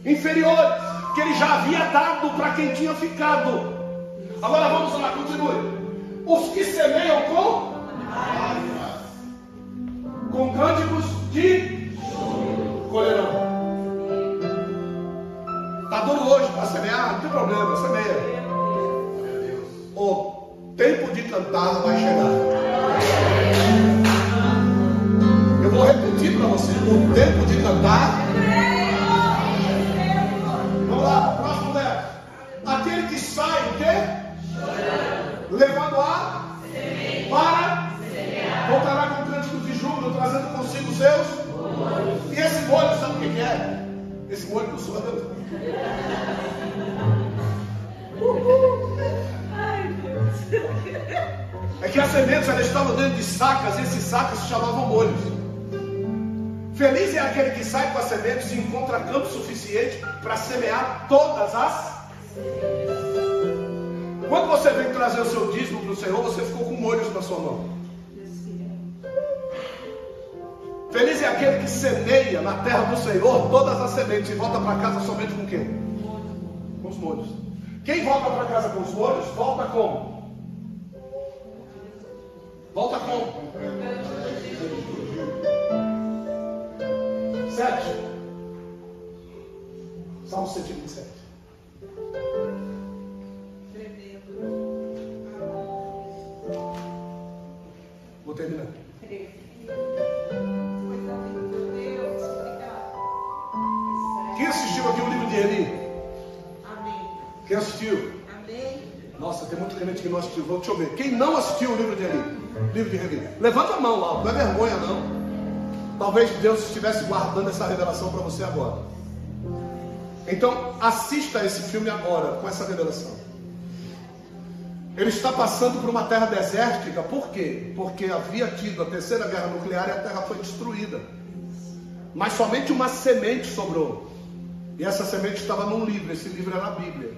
inferiores, que Ele já havia dado para quem tinha ficado. Agora vamos lá, continue. Os que semeiam com com cânticos de colherão. Está duro hoje para semear? Não tem problema, semeia. O tempo de cantar vai chegar. Eu vou repetir para você. O tempo de cantar. Vamos lá, próximo verso. Aquele que sai o quê? Levando a para voltará com cânticos de júbilo, trazendo consigo seus. E esse molho, sabe o que é? Esse molho é que as sementes elas estavam dentro de sacas, e esses sacos se chamavam molhos. Feliz é aquele que sai com as sementes e encontra campo suficiente para semear todas as. Quando você vem trazer o seu dízimo para o Senhor, você ficou com molhos na sua mão. Feliz é aquele que semeia na terra do Senhor todas as sementes e volta para casa somente com quê? Com os molhos. Quem volta para casa com os molhos, volta como? Volta como? Sete. Salmo 127. Vou terminar. O livro de Eli? Amém. Quem assistiu? Amém. Nossa, tem muito crente que não assistiu. Vou- Deixa eu ver. Quem não assistiu o livro de Eli? Livro de Eli. Levanta a mão lá, não é vergonha não. Talvez Deus estivesse guardando essa revelação para você agora. Então, assista esse filme agora, com essa revelação. Ele está passando por uma terra desértica, por quê? Porque havia tido a terceira guerra nuclear e a terra foi destruída. Mas somente uma semente sobrou. E essa semente estava num livro, esse livro era a Bíblia.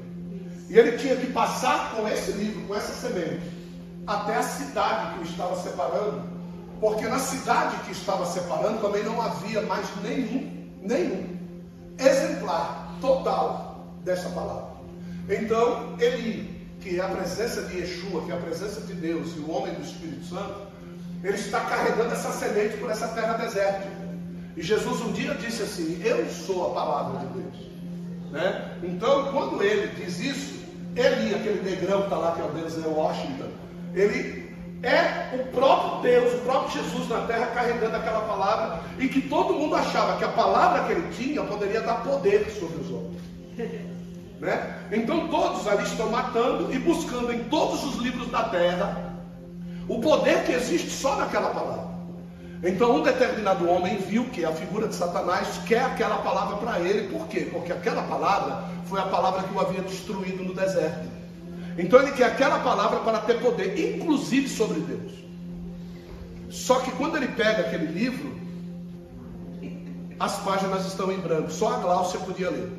E ele tinha que passar com esse livro, com essa semente, até a cidade que o estava separando, porque na cidade que estava separando também não havia mais nenhum, nenhum exemplar total dessa palavra. Então, ele, que é a presença de Yeshua, que é a presença de Deus e o homem do Espírito Santo, ele está carregando essa semente por essa terra desértica. E Jesus um dia disse assim: Eu sou a palavra de Deus. Né? Então, quando ele diz isso, Eli, aquele negrão que está lá, que é o Deus é Washington, ele é o próprio Deus, o próprio Jesus na terra carregando aquela palavra e que todo mundo achava que a palavra que ele tinha poderia dar poder sobre os homens. Né? Então todos ali estão matando e buscando em todos os livros da terra o poder que existe só naquela palavra. Então um determinado homem viu que a figura de Satanás quer aquela palavra para ele, por quê? Porque aquela palavra foi a palavra que o havia destruído no deserto. Então ele quer aquela palavra para ter poder, inclusive sobre Deus. Só que quando ele pega aquele livro, as páginas estão em branco, só a Gláucia podia ler.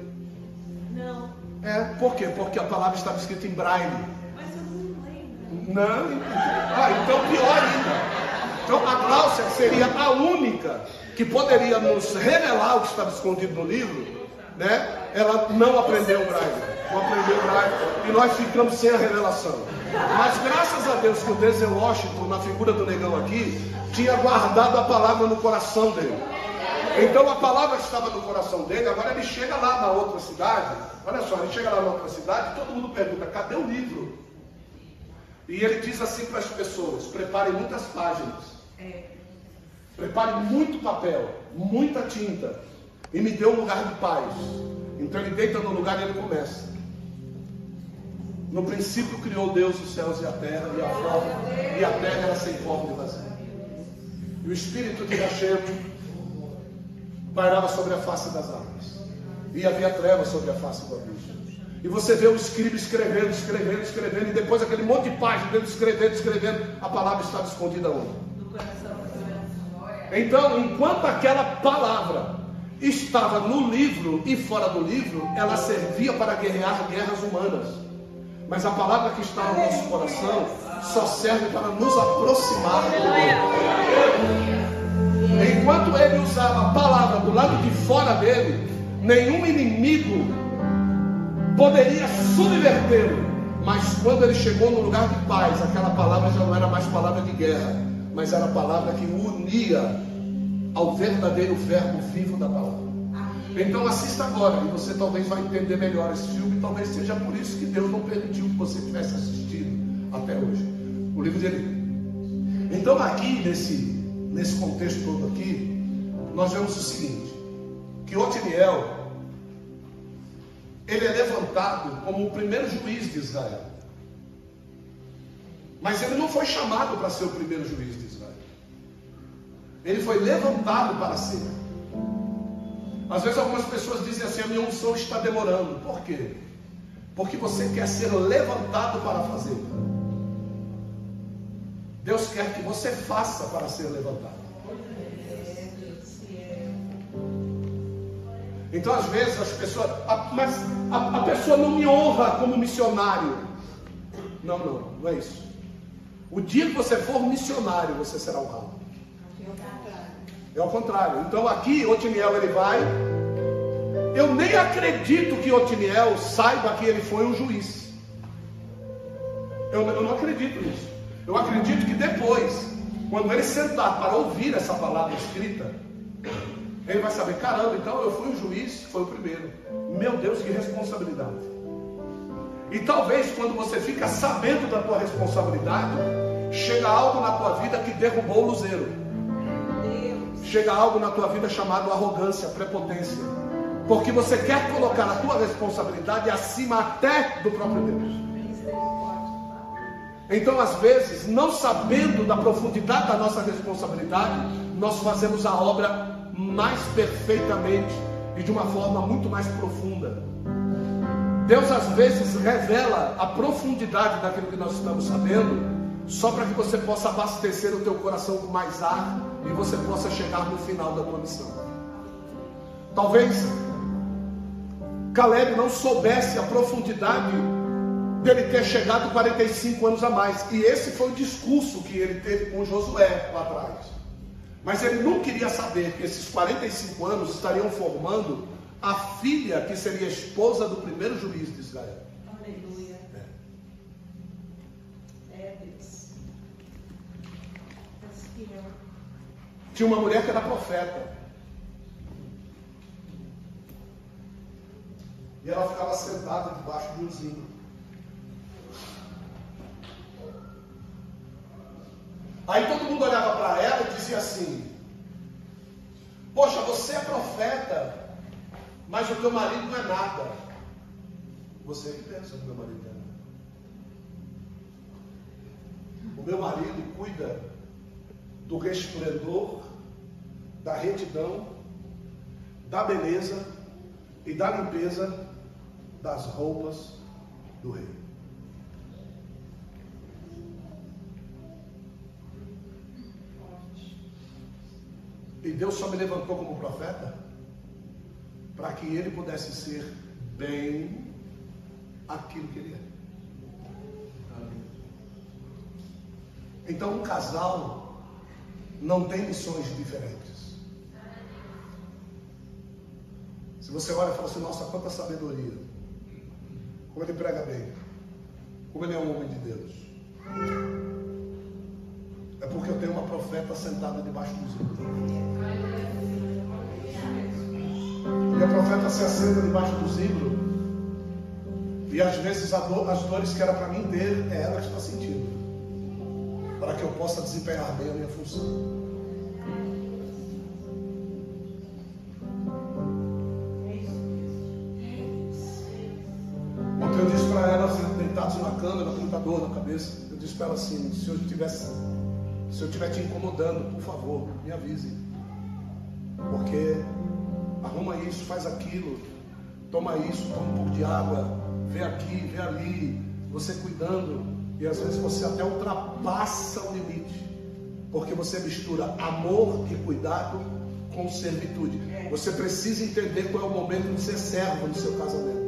Não. É, por quê? Porque a palavra estava escrita em braille. Mas eu não lembro. Não, ah, então pior ainda. Então a Gláucia seria a única que poderia nos revelar o que estava escondido no livro, né? Ela não aprendeu o braille, não aprendeu o braille e nós ficamos sem a revelação. Mas graças a Deus que o Denzel Washington, na figura do negão aqui, tinha guardado a palavra no coração dele. Então a palavra estava no coração dele, agora ele chega lá na outra cidade, olha só, ele chega lá na outra cidade e todo mundo pergunta, cadê o livro? E ele diz assim para as pessoas: preparem muitas páginas, preparem muito papel, muita tinta, e me dê um lugar de paz. Então ele deita no lugar e ele começa. No princípio criou Deus os céus e a terra, e a forma, e a terra era sem forma e vazia. E o espírito de Hashem pairava sobre a face das águas. E havia trevas sobre a face do abismo. E você vê o escriba escrevendo, escrevendo, escrevendo, e depois aquele monte de páginas dele escrevendo, escrevendo, a palavra estava escondida onde? Então, enquanto aquela palavra estava no livro e fora do livro, ela servia para guerrear guerras humanas. Mas a palavra que está no nosso coração só serve para nos aproximar do. Enquanto ele usava a palavra do lado de fora dele, nenhum inimigo poderia subvertê-lo. Mas quando ele chegou no lugar de paz, aquela palavra já não era mais palavra de guerra, mas era a palavra que unia ao verdadeiro verbo vivo da palavra. Então assista agora e você talvez vai entender melhor esse filme. Talvez seja por isso que Deus não permitiu que você tivesse assistido até hoje. O livro dele. Então aqui nesse, nesse contexto todo aqui, nós vemos o seguinte, que Otiniel ele é levantado como o primeiro juiz de Israel. Mas ele não foi chamado para ser o primeiro juiz de Israel. Ele foi levantado para ser. Às vezes algumas pessoas dizem assim: a minha unção está demorando. Por quê? Porque você quer ser levantado para fazer. Deus quer que você faça para ser levantado. Então, às vezes, as pessoas. a- mas a, a pessoa não me honra como missionário. Não, não, não é isso. O dia que você for missionário, você será honrado. É o contrário. Então aqui Otiniel ele vai. Eu nem acredito que Otiniel saiba que ele foi um juiz. Eu, eu não acredito nisso. Eu acredito que depois, quando ele sentar para ouvir essa palavra escrita, ele vai saber, caramba, então eu fui um juiz, foi o primeiro. Meu Deus, que responsabilidade. E talvez quando você fica sabendo da tua responsabilidade, chega algo na tua vida que derrubou o luzeiro. Chega algo na tua vida chamado arrogância, prepotência. Porque você quer colocar a tua responsabilidade acima até do próprio Deus. Então, às vezes, não sabendo da profundidade da nossa responsabilidade, nós fazemos a obra mais perfeitamente e de uma forma muito mais profunda. Deus às vezes revela a profundidade daquilo que nós estamos sabendo, só para que você possa abastecer o teu coração com mais ar e você possa chegar no final da tua missão. Talvez Caleb não soubesse a profundidade dele ter chegado 45 anos a mais. E esse foi o discurso que ele teve com Josué lá atrás. Mas ele não queria saber que esses 45 anos estariam formando a filha que seria esposa do primeiro juiz de Israel. Aleluia. É Deus. Espião. Tinha uma mulher que era profeta. E ela ficava sentada debaixo de um zinho. Aí todo mundo olhava para ela e dizia assim: Poxa, você é profeta, mas o teu marido não é nada. Você que pensa que meu marido é nada. O meu marido cuida do resplendor, da retidão, da beleza e da limpeza das roupas do rei. E Deus só me levantou como profeta para que ele pudesse ser bem aquilo que ele é. Então um casal não tem missões diferentes. Se você olha e fala assim, nossa, quanta sabedoria. Como ele prega bem. Como ele é um homem de Deus. É porque eu tenho uma profeta sentada debaixo dos ídolos. E a profeta se assenta debaixo do zimbro. E às vezes do, as dores que era para mim ter, é ela que está sentindo. Para que eu possa desempenhar bem a minha função. Cama, com muita dor na cabeça, eu disse para ela assim, se eu tivesse, se eu estiver te incomodando, por favor, me avise. Porque arruma isso, faz aquilo, toma isso, toma um pouco de água, vê aqui, vê ali, você cuidando, e às vezes você até ultrapassa o limite, porque você mistura amor e cuidado com servitude. Você precisa entender qual é o momento de ser servo no seu casamento.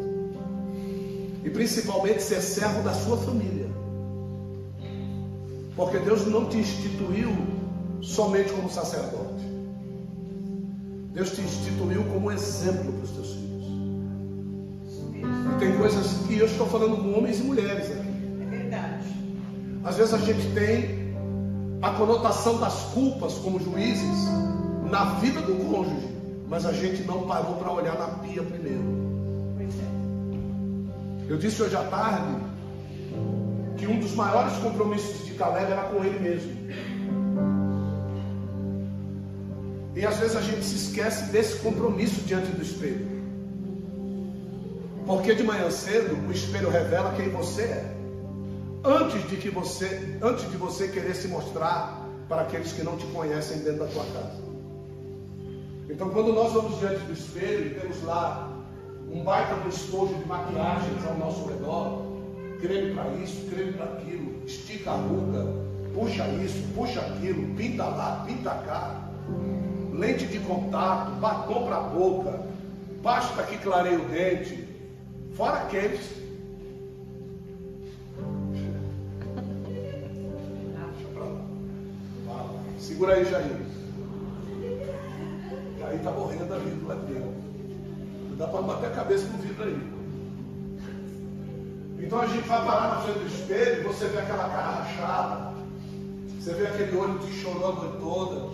E principalmente ser servo da sua família. Porque Deus não te instituiu somente como sacerdote. Deus te instituiu como exemplo para os teus filhos. E tem coisas que eu estou falando com homens e mulheres aqui. É verdade. Às vezes a gente tem a conotação das culpas como juízes na vida do cônjuge, mas a gente não parou para olhar na pia primeiro. Eu disse hoje à tarde que um dos maiores compromissos de Caleb era com ele mesmo. E às vezes a gente se esquece desse compromisso diante do espelho. Porque de manhã cedo o espelho revela quem você é. Antes de que você, antes de você querer se mostrar para aqueles que não te conhecem dentro da tua casa. Então quando nós vamos diante do espelho e temos lá um baita do estojo de maquiagens ao nosso redor, creme para isso, creme para aquilo, estica a ruga, puxa isso, puxa aquilo, pinta lá, pinta cá, lente de contato, batom para a boca, pasta que clareia o dente, fora aqueles. Segura aí, Jair. Aí está morrendo ali do lado dele. Dá para bater a cabeça no vidro aí. Então a gente vai parar na frente do espelho e você vê aquela cara rachada. Você vê aquele olho de chorou a noite toda.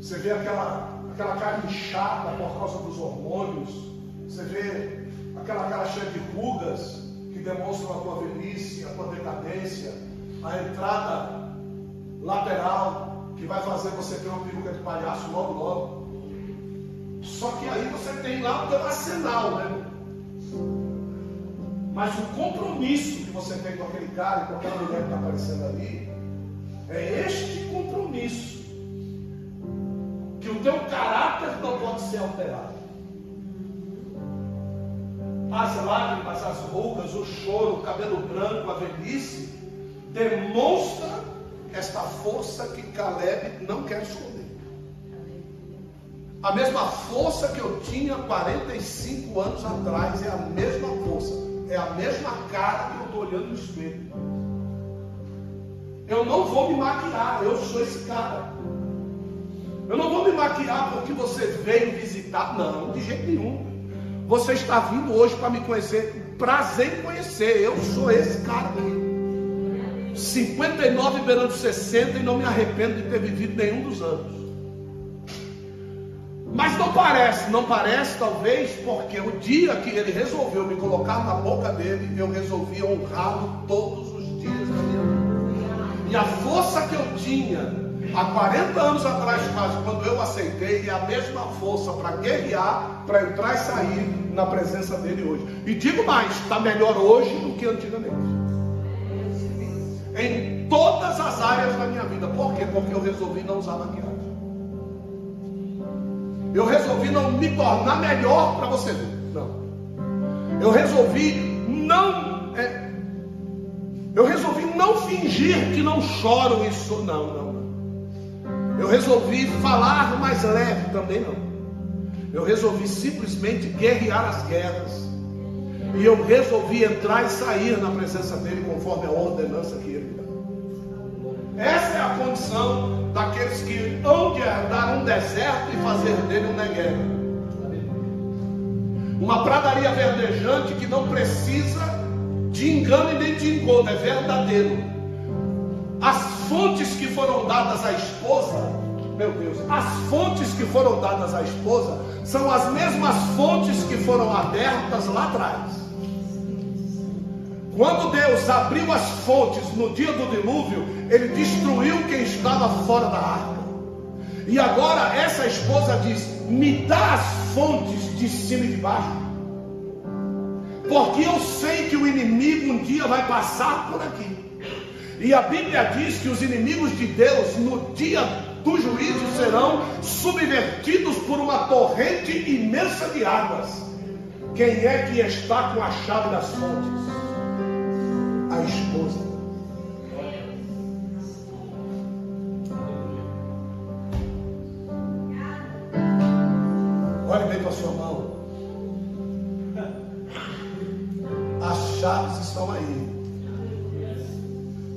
Você vê aquela, aquela cara inchada por causa dos hormônios. Você vê aquela cara cheia de rugas que demonstram a tua velhice, a tua decadência, a entrada lateral que vai fazer você ter uma peruca de palhaço logo logo. Só que aí você tem lá o teu arsenal, né? Mas o compromisso que você tem com aquele cara com aquela mulher que está aparecendo ali, é este compromisso. Que o teu caráter não pode ser alterado. As lágrimas, as rugas, o choro, o cabelo branco, a velhice, demonstra esta força que Caleb não quer esconder. A mesma força que eu tinha 45 anos atrás é a mesma força, é a mesma cara que eu estou olhando no espelho. Eu não vou me maquiar, eu sou esse cara. Eu não vou me maquiar porque você veio visitar, não, de jeito nenhum. Você está vindo hoje para me conhecer, prazer em conhecer, eu sou esse cara aqui. 59 beirando 60 e não me arrependo de ter vivido nenhum dos anos. Mas não parece, não parece talvez porque o dia que ele resolveu me colocar na boca dele, eu resolvi honrá-lo todos os dias da minha vida. E a força que eu tinha há 40 anos atrás, quase, quando eu aceitei, é a mesma força para guerrear, para entrar e sair na presença dele hoje. E digo mais, está melhor hoje do que antigamente em todas as áreas da minha vida. Por quê? Porque eu resolvi não usar maquiagem. Eu resolvi não me tornar melhor para você. Não. Eu resolvi não. É, eu resolvi não fingir que não choro isso. Não, não, não. Eu resolvi falar mais leve também não. Eu resolvi simplesmente guerrear as guerras. E eu resolvi entrar e sair na presença dele conforme a ordenança que ele dá. Essa é a condição daqueles que hão de herdar um deserto e fazer dele um negueiro. Uma pradaria verdejante que não precisa de engano e nem de engodo, é verdadeiro. As fontes que foram dadas à esposa, meu Deus, as fontes que foram dadas à esposa são as mesmas fontes que foram abertas lá atrás. Quando Deus abriu as fontes no dia do dilúvio, ele destruiu quem estava fora da arca. E agora essa esposa diz: Me dá as fontes de cima e de baixo. Porque eu sei que o inimigo um dia vai passar por aqui. E a Bíblia diz que os inimigos de Deus no dia do juízo serão subvertidos por uma torrente imensa de águas. Quem é que está com a chave das fontes? A esposa. Olhe bem para a sua mão. As chaves estão aí.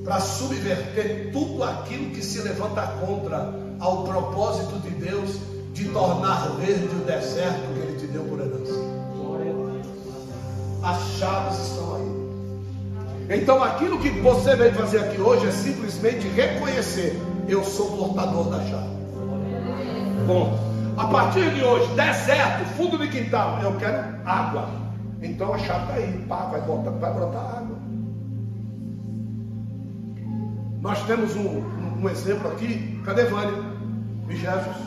Para subverter tudo aquilo que se levanta contra ao propósito de Deus de tornar verde o deserto que Ele te deu por herança. As chaves estão aí. Então aquilo que você veio fazer aqui hoje é simplesmente reconhecer: eu sou portador da chave. Bom, a partir de hoje, deserto, fundo de quintal, eu quero água. Então a chave está aí, pá, vai, botar, vai brotar água. Nós temos um, um, um exemplo aqui. Cadê Vânia? E Jesus?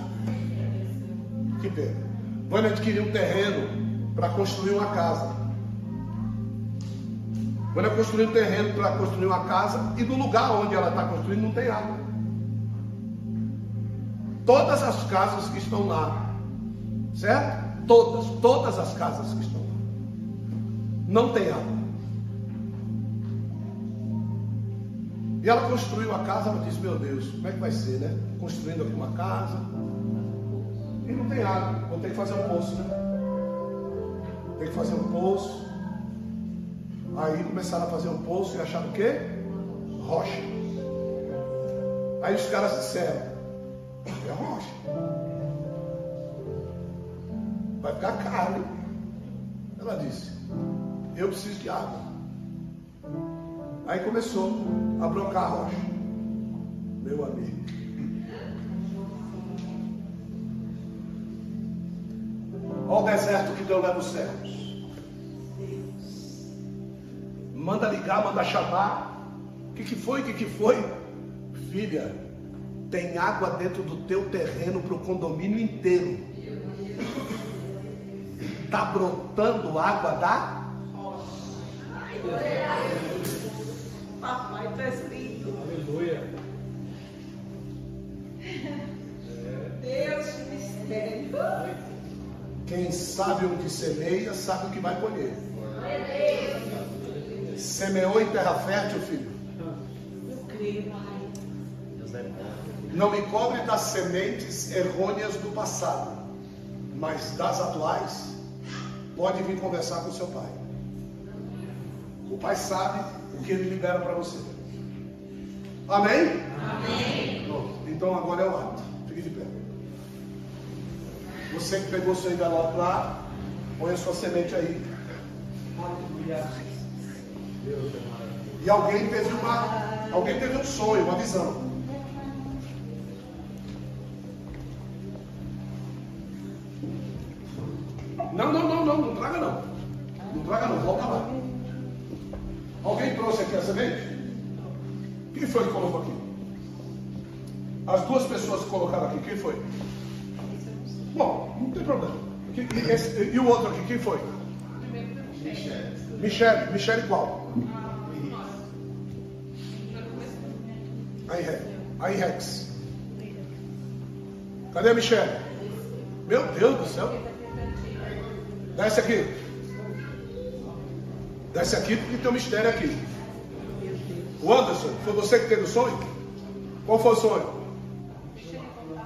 Que pena. Vânia adquiriu um terreno para construir uma casa. Quando eu construí um terreno para construir uma casa, e no lugar onde ela está construindo não tem água. Todas as casas que estão lá, certo? Todas, todas as casas que estão lá, não tem água. E ela construiu a casa, ela disse, meu Deus, como é que vai ser, né? Construindo aqui uma casa. E não tem água, vou ter que fazer um poço, né? Tem que fazer um poço. Aí começaram a fazer um poço e acharam o quê? Rocha. Aí os caras disseram, é rocha. vai ficar caro. Ela disse, eu preciso de água. Aí começou a brocar a rocha. Meu amigo. Olha o deserto que Deus leva nos céus. Manda ligar, manda chamar. O que, que foi? O que, que foi? Filha, tem água dentro do teu terreno para o condomínio inteiro. Está brotando água da Papai tá escrito. Aleluia. Deus de mistério. Quem sabe onde semeia, sabe o que vai colher. Semeou em terra fértil, filho. Eu creio. Não me cobre das sementes errôneas do passado, mas das atuais, pode vir conversar com seu pai. O pai sabe o que ele libera para você. Amém? Amém. Então agora é o ato. Fique de pé. Você que pegou seu envelope lá, põe a sua semente aí. Aleluia. E alguém teve uma, alguém teve um sonho, uma visão. Não, não, não, não, não traga não. Não traga não, volta lá. Alguém trouxe aqui a semente? Quem foi que colocou aqui? As duas pessoas que colocaram aqui, quem foi? Bom, não tem problema. E, esse- e o outro aqui, quem foi? Michele. Michele qual? Aí, Rex. Cadê a Michele? Meu Deus do céu. Desce aqui. Desce aqui porque tem um mistério aqui. O Anderson, foi você que teve o sonho? Qual foi o sonho?